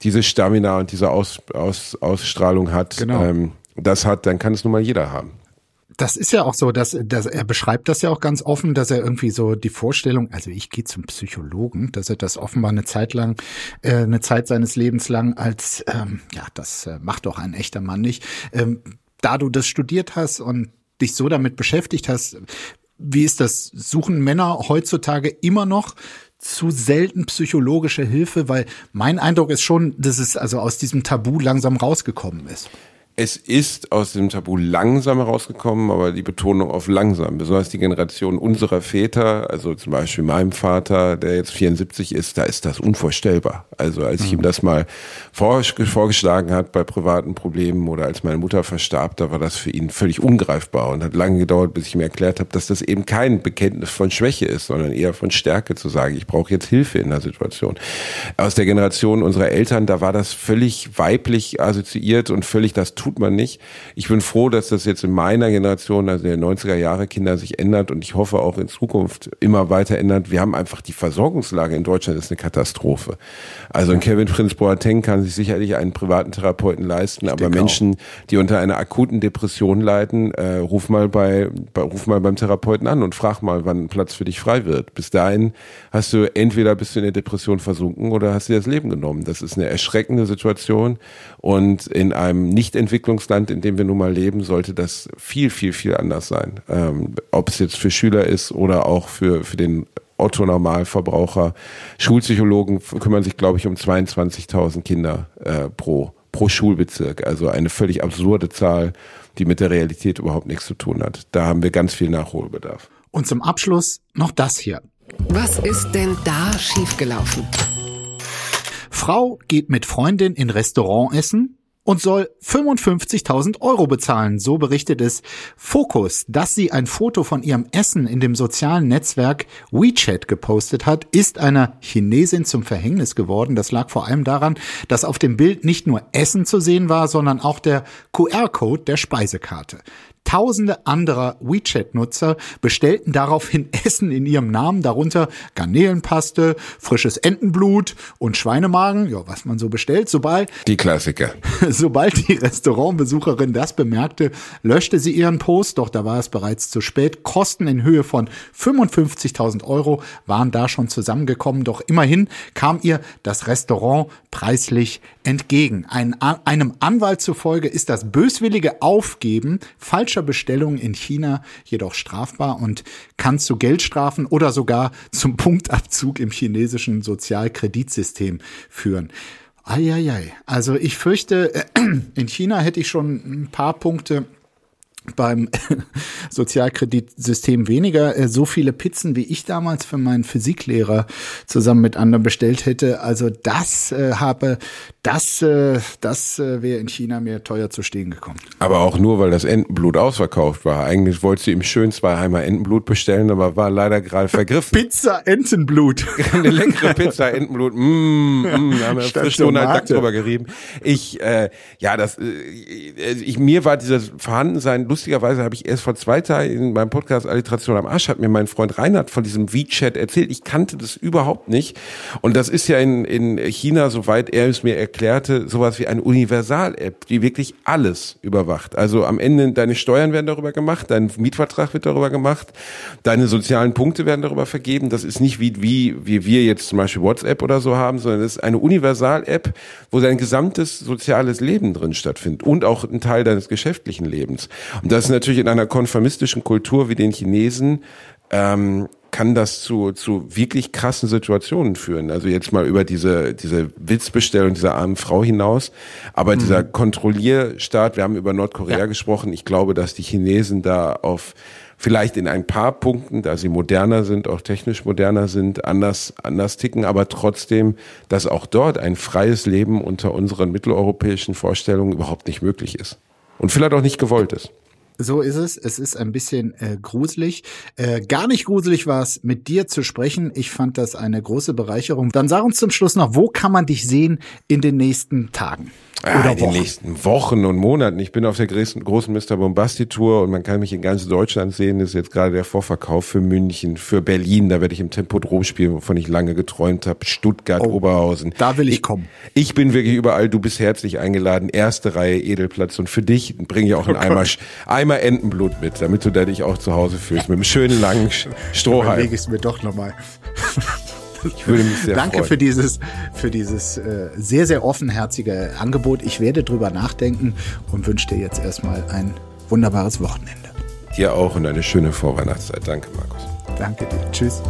diese Stamina und diese Aus, Aus, Ausstrahlung hat, genau. ähm, das hat, dann kann es nun mal jeder haben. Das ist ja auch so, dass, dass er beschreibt das ja auch ganz offen, dass er irgendwie so die Vorstellung, also ich gehe zum Psychologen, dass er das offenbar eine Zeit lang, äh, eine Zeit seines Lebens lang als, ähm, ja, das äh, macht doch ein echter Mann nicht. Ähm, da du das studiert hast und dich so damit beschäftigt hast, wie ist das? Suchen Männer heutzutage immer noch zu selten psychologische Hilfe, weil mein Eindruck ist schon, dass es also aus diesem Tabu langsam rausgekommen ist. Es ist aus dem Tabu langsam herausgekommen, aber die Betonung auf langsam. Besonders die Generation unserer Väter, also zum Beispiel meinem Vater, der jetzt 74 ist, da ist das unvorstellbar. Also als ich ihm das mal vorgeschlagen hat bei privaten Problemen oder als meine Mutter verstarb, da war das für ihn völlig ungreifbar und hat lange gedauert, bis ich ihm erklärt habe, dass das eben kein Bekenntnis von Schwäche ist, sondern eher von Stärke zu sagen, ich brauche jetzt Hilfe in der Situation. Aus der Generation unserer Eltern, da war das völlig weiblich assoziiert und völlig das tut man nicht. Ich bin froh, dass das jetzt in meiner Generation, also der 90er Jahre Kinder sich ändert und ich hoffe auch in Zukunft immer weiter ändert. Wir haben einfach die Versorgungslage in Deutschland ist eine Katastrophe. Also ein Kevin Prinz Boateng kann sich sicherlich einen privaten Therapeuten leisten, ich aber Menschen, auch. die unter einer akuten Depression leiden, äh, ruf mal bei, bei ruf mal beim Therapeuten an und frag mal, wann ein Platz für dich frei wird. Bis dahin hast du entweder bist du in der Depression versunken oder hast dir das Leben genommen. Das ist eine erschreckende Situation und in einem nicht Entwicklungsland, in dem wir nun mal leben, sollte das viel, viel, viel anders sein. Ähm, ob es jetzt für Schüler ist oder auch für, für den Otto Normalverbraucher. Schulpsychologen kümmern sich, glaube ich, um 22.000 Kinder äh, pro, pro Schulbezirk. Also eine völlig absurde Zahl, die mit der Realität überhaupt nichts zu tun hat. Da haben wir ganz viel Nachholbedarf. Und zum Abschluss noch das hier. Was ist denn da schiefgelaufen? Frau geht mit Freundin in Restaurant essen und soll 55.000 Euro bezahlen. So berichtet es Focus. Dass sie ein Foto von ihrem Essen in dem sozialen Netzwerk WeChat gepostet hat, ist einer Chinesin zum Verhängnis geworden. Das lag vor allem daran, dass auf dem Bild nicht nur Essen zu sehen war, sondern auch der QR-Code der Speisekarte. Tausende anderer WeChat-Nutzer bestellten daraufhin Essen in ihrem Namen, darunter Garnelenpaste, frisches Entenblut und Schweinemagen, ja, was man so bestellt. Sobald die Klassiker. Sobald die Restaurantbesucherin das bemerkte, löschte sie ihren Post, doch da war es bereits zu spät. Kosten in Höhe von 55.000 Euro waren da schon zusammengekommen, doch immerhin kam ihr das Restaurant preislich entgegen. Ein, einem Anwalt zufolge ist das böswillige Aufgeben falscher Bestellungen in China jedoch strafbar und kann zu Geldstrafen oder sogar zum Punktabzug im chinesischen Sozialkreditsystem führen. Eieiei. Also ich fürchte, in China hätte ich schon ein paar Punkte beim Sozialkreditsystem weniger. Äh, so viele Pizzen, wie ich damals für meinen Physiklehrer zusammen mit anderen bestellt hätte. Also das äh, habe, das, äh, das äh, wäre in China mir teuer zu stehen gekommen. Aber auch nur, weil das Entenblut ausverkauft war. Eigentlich wollte sie ihm schön zwei Heimer Entenblut bestellen, aber war leider gerade vergriffen. Pizza Entenblut. Eine leckere Pizza Entenblut. Mm, mm, da haben wir frisch Donald Duck drüber gerieben. Ich, äh, ja, das, äh, ich, mir war dieses Vorhandensein lustigerweise habe ich erst vor zwei Tagen in meinem Podcast Alliteration am Arsch hat mir mein Freund Reinhard von diesem WeChat erzählt. Ich kannte das überhaupt nicht. Und das ist ja in, in China, soweit er es mir erklärte, sowas wie eine Universal-App, die wirklich alles überwacht. Also am Ende deine Steuern werden darüber gemacht, dein Mietvertrag wird darüber gemacht, deine sozialen Punkte werden darüber vergeben. Das ist nicht wie, wie, wie wir jetzt zum Beispiel WhatsApp oder so haben, sondern es ist eine Universal-App, wo dein gesamtes soziales Leben drin stattfindet und auch ein Teil deines geschäftlichen Lebens. Und das ist natürlich in einer konformistischen Kultur wie den Chinesen, ähm, kann das zu, zu wirklich krassen Situationen führen. Also jetzt mal über diese, diese Witzbestellung dieser armen Frau hinaus. Aber mhm. dieser Kontrollierstaat, wir haben über Nordkorea ja. gesprochen. Ich glaube, dass die Chinesen da auf vielleicht in ein paar Punkten, da sie moderner sind, auch technisch moderner sind, anders, anders ticken, aber trotzdem, dass auch dort ein freies Leben unter unseren mitteleuropäischen Vorstellungen überhaupt nicht möglich ist. Und vielleicht auch nicht gewollt ist. So ist es. Es ist ein bisschen äh, gruselig. Äh, gar nicht gruselig war es, mit dir zu sprechen. Ich fand das eine große Bereicherung. Dann sag uns zum Schluss noch, wo kann man dich sehen in den nächsten Tagen? Ja, Oder in den nächsten Wochen und Monaten. Ich bin auf der großen, großen Mr. Bombasti Tour und man kann mich in ganz Deutschland sehen. Das ist jetzt gerade der Vorverkauf für München, für Berlin. Da werde ich im Tempodrom spielen, wovon ich lange geträumt habe. Stuttgart, oh, Oberhausen. Da will ich, ich, kommen. Ich bin wirklich überall. Du bist herzlich eingeladen. Erste Reihe Edelplatz. Und für dich bringe ich auch oh einen Eimer, Eimer Entenblut mit, damit du da dich auch zu Hause fühlst. Mit einem schönen langen Strohhalm. Überlege ich es mir doch nochmal. Ich würde mich sehr Danke freuen. für dieses, für dieses äh, sehr, sehr offenherzige Angebot. Ich werde drüber nachdenken und wünsche dir jetzt erstmal ein wunderbares Wochenende. Dir auch und eine schöne Vorweihnachtszeit. Danke, Markus. Danke dir. Tschüss.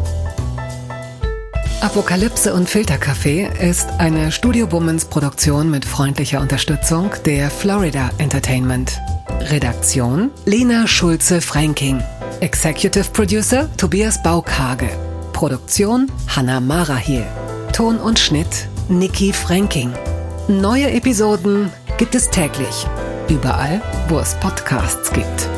Apokalypse und Filterkaffee ist eine Studio Womans Produktion mit freundlicher Unterstützung der Florida Entertainment. Redaktion Lena Schulze-Fränking. Executive Producer Tobias Baukage. Produktion Hanna Marahiel. Ton und Schnitt Niki Fränking. Neue Episoden gibt es täglich. Überall, wo es Podcasts gibt.